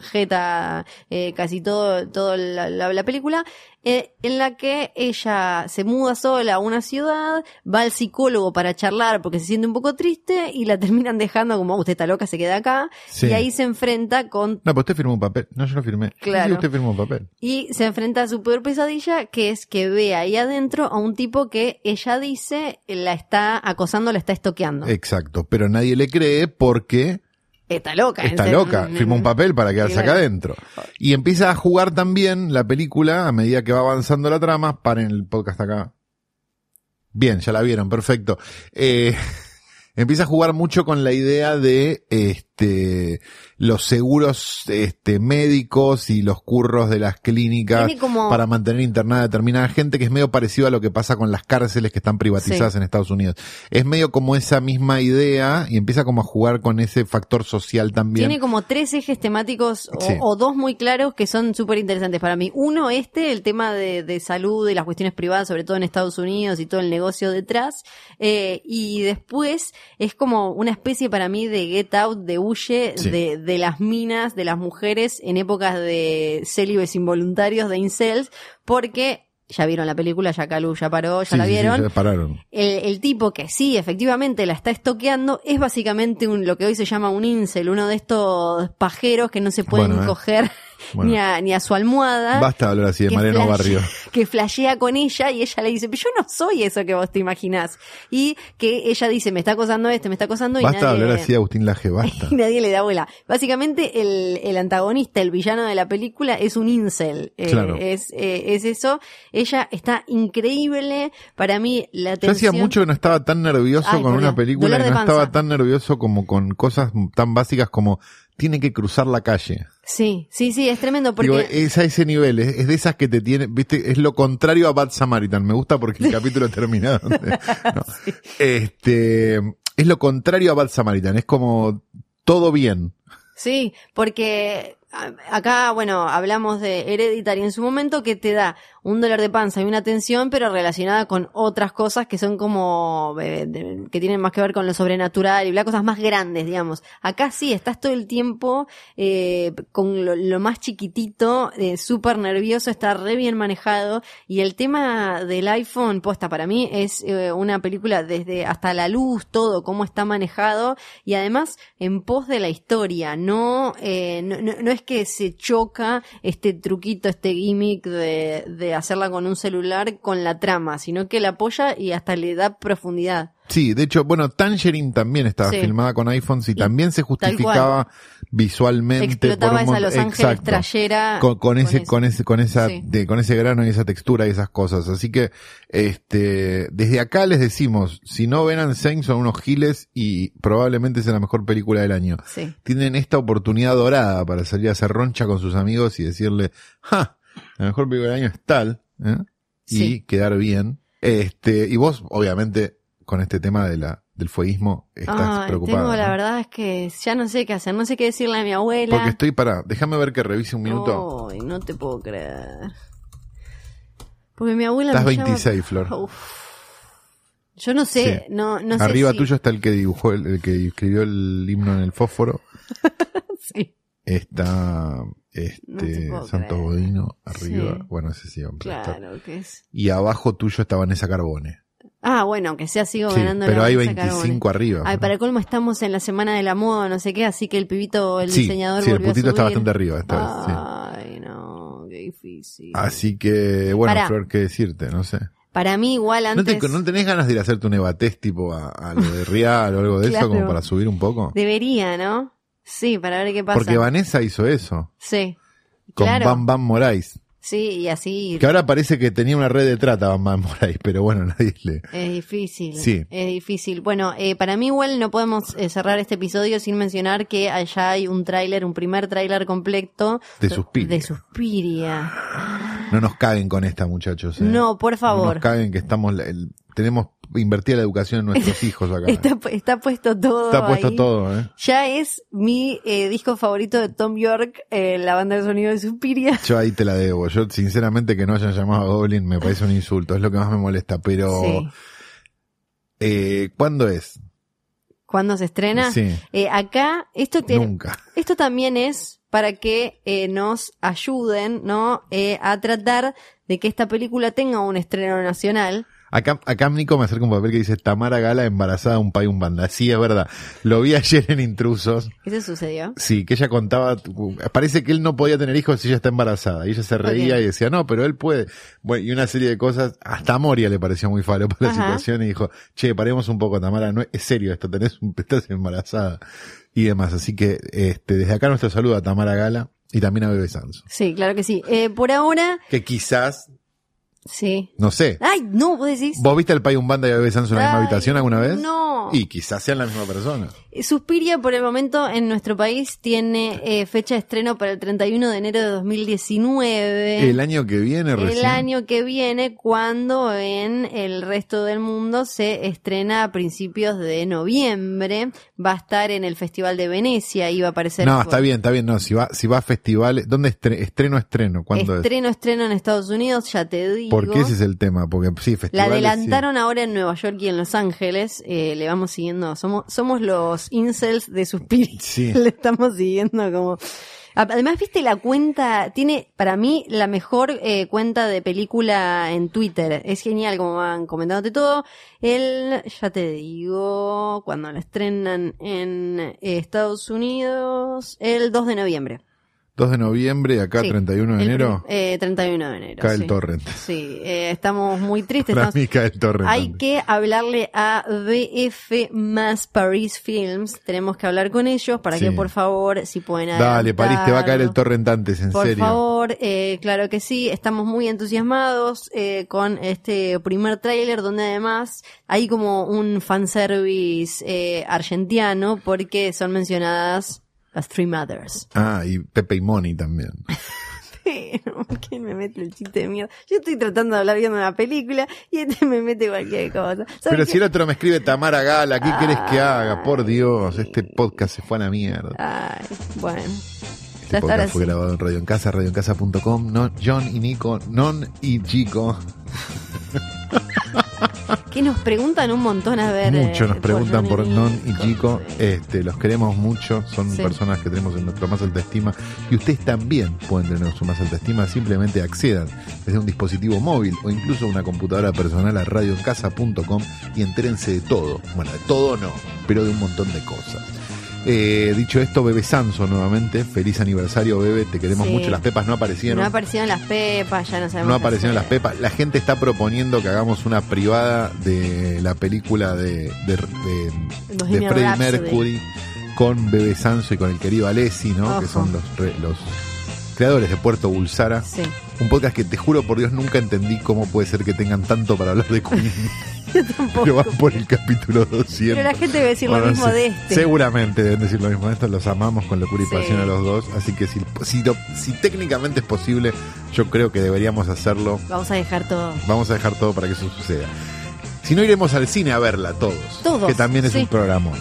eh, casi todo, todo la, la- la película. eh, en la que ella se muda sola a una ciudad, va al psicólogo para charlar porque se siente un poco triste y la (laughs) terminan dejando como "Oh, usted está loca, se queda acá Sí. y ahí se enfrenta con No, pues usted firmó un papel. No, yo no firmé. Claro. Sí, usted firmó un papel. y se enfrenta a su peor pesadilla, que es que ve ahí adentro a un tipo que ella dice la está acosando, la está estoqueando. Exacto. Pero nadie le cree porque está loca. está loca. (laughs) Firmó un papel para quedarse acá adentro. Y empieza a jugar también la película a medida que va avanzando la trama. Paren el podcast acá. Bien, ya la vieron, perfecto. Eh, (laughs) empieza a jugar mucho con la idea de este los seguros este médicos y los curros de las clínicas como- para mantener internada determinada gente que es medio parecido a lo que pasa con las cárceles que están privatizadas Sí. en Estados Unidos. Es medio como esa misma idea y empieza como a jugar con ese factor social también. Tiene como tres ejes temáticos o, Sí. o dos muy claros que son súper interesantes para mí. Uno, este, el tema de, de salud y las cuestiones privadas, sobre todo en Estados Unidos y todo el negocio detrás. Eh, y después es como una especie para mí de get out, de huye Sí. de, de las minas, de las mujeres en épocas de célibes involuntarios, de incels, porque ya vieron la película, ya Calu ya paró, ya Sí, la sí, vieron. ya pararon. El, el tipo que sí, efectivamente la está estoqueando, es básicamente un, lo que hoy se llama un incel, uno de estos pajeros que no se pueden Bueno, eh. Bueno. ni, a, ni a su almohada. Basta hablar así de que Mariano Barrio. Que flashea con ella y ella le dice, pero yo no soy eso que vos te imaginás. Y que ella dice, me está acosando este, me está acosando y Basta nadie... hablar así de Agustín Laje, basta. (laughs) y nadie le da bola. Básicamente el, el antagonista, el villano de la película es un incel. Eh, Claro. es, eh, es eso. Ella está increíble. Para mí la Yo atención... hacía mucho que no estaba tan nervioso Ay, con una película de no panza. estaba tan nervioso como con cosas tan básicas como tiene que cruzar la calle. Sí, sí, sí, es tremendo porque... Digo, es a ese nivel, es, es de esas que te tiene, viste, es lo contrario a Bad Samaritan. Me gusta porque el capítulo termina donde, (laughs) no. Este, es lo contrario a Bad Samaritan, es como todo bien. Sí, porque acá, bueno, hablamos de Hereditary en su momento que te da un dolor de panza y una tensión, pero relacionada con otras cosas que son como, eh, que tienen más que ver con lo sobrenatural y bla, cosas más grandes, digamos. Acá sí, estás todo el tiempo eh, con lo, lo más chiquitito, eh, súper nervioso, está re bien manejado y el tema del iPhone, posta, para mí es eh, una película desde hasta la luz, todo, cómo está manejado y además en pos de la historia, no, eh, no, no- no es que se choca este truquito, este gimmick de, de hacerla con un celular con la trama, sino que la apoya y hasta le da profundidad. Sí, de hecho, bueno, Tangerine también estaba Sí. filmada con iPhones y, Y también se justificaba visualmente. Explotaba por un esa Los Ángeles Exacto. trayera. con, con ese, con ese, con esa, Sí. de, con ese grano y esa textura y esas cosas. Así que, este, desde acá les decimos, si no ven Unsane son unos giles y probablemente sea la mejor película del año. Sí. Tienen esta oportunidad dorada para salir a hacer roncha con sus amigos y decirle, ja, la mejor película del año es tal, ¿eh? y Sí. quedar bien. Este, y vos, obviamente, con este tema de la, del fueguismo, estás Ay, preocupada. tengo, la ¿no? verdad es que ya no sé qué hacer, no sé qué decirle a mi abuela. Porque estoy para, déjame ver que revise un minuto. Ay, no te puedo creer. Porque mi abuela Estás me llama- 26, Flor. Uf. Yo no sé, Sí. no, no sé Arriba si- tuyo está el que dibujó, el, el que escribió el himno en el fósforo. (laughs) Sí. Está No Este, puedo Santos creer. Bodino, arriba. Sí. Bueno, ese sí, hombre. Claro que es. Y abajo tuyo está Vanessa Carbone. Ah, bueno, aunque sea sigo Sí, ganando pero la hay Vanessa 25 arriba. Ay, para colmo estamos en la semana de la moda, no sé qué, así que el pibito, el sí, diseñador sí, el a putito está bastante arriba esta vez. sí. Ay, no, qué difícil. Así que, bueno, Pará. Flor, qué decirte, no sé. Para mí igual ¿No, antes te, ¿No tenés ganas de ir a hacerte un evatest tipo a, a lo de Real o algo de eso (laughs) como para subir un poco? debería, ¿no? Sí, para ver qué pasa. Porque Vanessa hizo eso Sí. con Claro. Bam Bam Morais. Sí, y así Que ahora parece que tenía una red de trata Bam Bam Morais, pero bueno, (laughs) nadie le... es difícil. Sí. Es difícil. Bueno, eh, para mí igual no podemos eh, cerrar este episodio sin mencionar que allá hay un tráiler, un primer tráiler completo De Suspiria. de Suspiria. No nos caguen con esta, muchachos. ¿eh? No, por No favor. nos caguen que estamos... el- tenemos invertida la educación en nuestros (laughs) hijos acá. Está, pu- está puesto todo. Está puesto ahí. todo, ¿eh? Ya es mi eh, disco favorito de Tom York, eh, la banda de sonido de Suspiria. (laughs) Yo ahí te la debo. Yo, sinceramente, que no hayan llamado a Goblin me parece un insulto. Es lo que más me molesta. Pero, Sí. eh, ¿cuándo es? ¿Cuándo se estrena? Sí, Eh, acá, esto tiene, nunca. Esto también es para que eh, nos ayuden, ¿no? Eh, a tratar de que esta película tenga un estreno nacional. Acá, acá Nico me acerca un papel que dice Tamara Gala embarazada un pay un banda. Sí, es verdad. Lo vi (laughs) ayer en Intrusos. ¿Qué se sucedió? Sí, que ella contaba, parece que él no podía tener hijos si ella está embarazada. Y ella se reía y decía, no, pero él puede. Bueno, y una serie de cosas, hasta a Moria le pareció muy falo por la situación y dijo, che, paremos un poco, Tamara, no es serio esto, tenés un, estás embarazada y demás. Así que, este, desde acá nuestro saludo a Tamara Gala y también a Bebe Sanso. Sí, claro que sí. Eh, por ahora, Que quizás, sí. no sé, Ay, no, vos decís. ¿vos viste al Pay un banda y a Bebe Sanso en la misma Ay, habitación alguna vez? No. Y quizás sean la misma persona. Suspiria por el momento en nuestro país tiene eh, fecha de estreno para el 31 de enero de 2019. El año que viene recién. El año que viene, cuando en el resto del mundo se estrena a principios de noviembre, va a estar en el Festival de Venecia y va a aparecer. No, por- está bien, está bien. No, si va, si va a festivales, ¿dónde estre- estreno, estreno? ¿Cuándo es? Estreno, estreno en Estados Unidos, ya te digo. Porque ese es el tema, porque sí, La festivales. adelantaron ahora en Nueva York y en Los Ángeles. eh, le vamos siguiendo. Somos, somos los incels de Suspiria. Sí. (laughs) le estamos siguiendo como. Además, viste la cuenta, tiene para mí la mejor eh, cuenta de película en Twitter. Es genial como van comentándote todo. El, ya te digo, cuando la estrenan en eh, Estados Unidos, el 2 de noviembre. 2 de noviembre, acá Sí, 31 de el enero, eh, 31 de enero. cae sí. el torrent. Sí, eh, estamos muy tristes. Para mí cae el torrent. hay que hablarle a BF más Paris Films. Tenemos que hablar con ellos para Sí. que por favor, si pueden Dale, París, te va a caer el torrent antes, en Por serio. favor, eh, claro que sí, estamos muy entusiasmados eh, con este primer tráiler donde además hay como un fanservice eh, argentino porque son mencionadas las Three Mothers. Ah, y Pepe y Moni también. (laughs) Pero, ¿quién me mete el chiste de mierda? Yo estoy tratando de hablar viendo una película y este me mete cualquier cosa. ¿Sabes Pero qué? si el otro me escribe Tamara Gala, ¿qué querés que haga? Por Dios, este podcast se fue a la mierda. Ay, bueno. Este podcast fue así. grabado en Radio en Casa, radioencasa.com, no, John y Nico, Non y Chico. (laughs) Que nos preguntan un montón a ver. Mucho eh, nos preguntan por Non y Chico. Este, los queremos mucho. Son Sí. personas que tenemos en nuestra más alta estima. Y ustedes también pueden tener su más alta estima. Simplemente accedan desde un dispositivo móvil o incluso una computadora personal a radioencasa.com y entérense de todo. Bueno, de todo no, pero de un montón de cosas. Eh, dicho esto, Bebe Sanso nuevamente. Feliz aniversario, Bebe. Te queremos Sí. mucho. Las pepas no aparecieron. No aparecieron las pepas, ya no sabemos. No aparecieron las pepas. La gente está proponiendo que hagamos una privada de la película de, de, de, de Bohemian Freddie. Mercury con Bebe Sanso y con el querido Alessi, ¿no? Que son los, los creadores de Puerto Bulsara. Sí. Un podcast que te juro por Dios nunca entendí cómo puede ser que tengan tanto para hablar de Queen. (laughs) Yo tampoco. Pero van por el capítulo 200. Pero la gente debe decir Bueno, lo mismo de este. Seguramente deben decir lo mismo de esto. Los amamos con locura y Sí. pasión a los dos. Así que si, si, lo- si técnicamente es posible, yo creo que deberíamos hacerlo. Vamos a dejar todo. Vamos a dejar todo para que eso suceda. Si no, iremos al cine a verla todos. Todos, Que también es sí. un programa.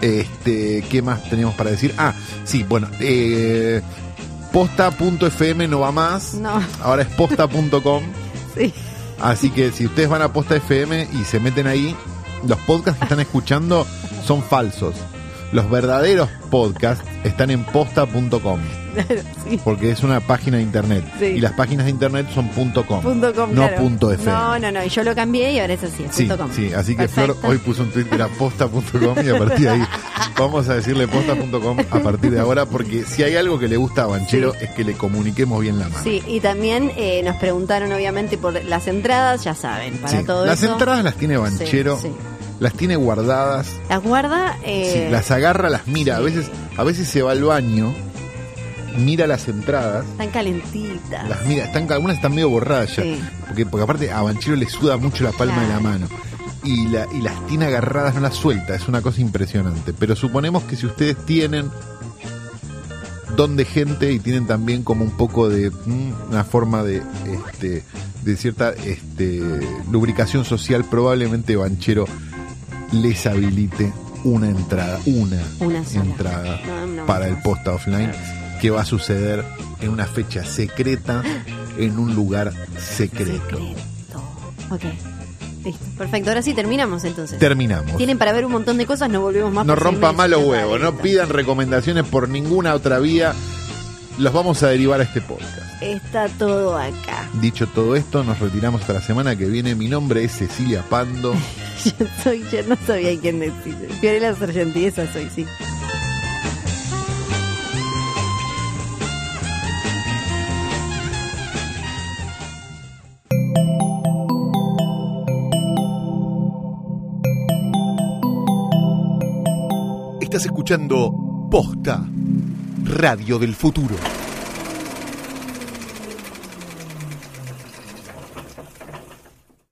Este, ¿qué más teníamos para decir? Ah, sí, bueno, eh, posta.fm no va más. No, Ahora es posta.com. (laughs) sí. Así que si ustedes van a Posta FM y se meten ahí, los podcasts que están escuchando son falsos. Los verdaderos podcasts están en posta.com. (laughs) sí. Porque es una página de internet. Sí. Y las páginas de internet son punto .com. Punto com, no claro. punto .fm. No, no, no. Y yo lo cambié y ahora es así, es Sí, punto com. sí, así que Perfecto. Flor hoy puso un tweet que era posta.com y a partir de ahí vamos a decirle posta.com a partir de ahora porque si hay algo que le gusta a Banchero es que le comuniquemos bien la mano. Sí, y también eh, nos preguntaron obviamente por las entradas, ya saben, para todo Las eso. entradas las tiene Banchero. Las tiene guardadas, Las guarda. Eh, sí, las agarra, las mira, a veces, a veces se va al baño, mira las entradas, Están calentitas. las mira, están, algunas están medio borradas ya, Sí. porque, porque aparte a Banchero le suda mucho la palma de la mano. Y, la, y las tiene agarradas, no las suelta, es una cosa impresionante. Pero suponemos que si ustedes tienen don de gente y tienen también como un poco de mm, una forma de este de cierta este lubricación social probablemente Banchero les habilite una entrada una, entrada No, no, para no. el posta offline que va a suceder en una fecha secreta en un lugar secreto. Secreto. Ok. Listo. Perfecto. Ahora sí terminamos entonces. Terminamos. Tienen para ver un montón de cosas, no volvemos más. No rompa malos huevos, no pidan recomendaciones por ninguna otra vía. Los vamos a derivar a este podcast. Está todo acá. Dicho todo esto, nos retiramos hasta la semana que viene. Mi nombre es Cecilia Pando. (laughs) Yo soy, yo no sabía quién decir. Fiorella Sargenti, esa soy, sí. Estás escuchando Posta, Radio del Futuro.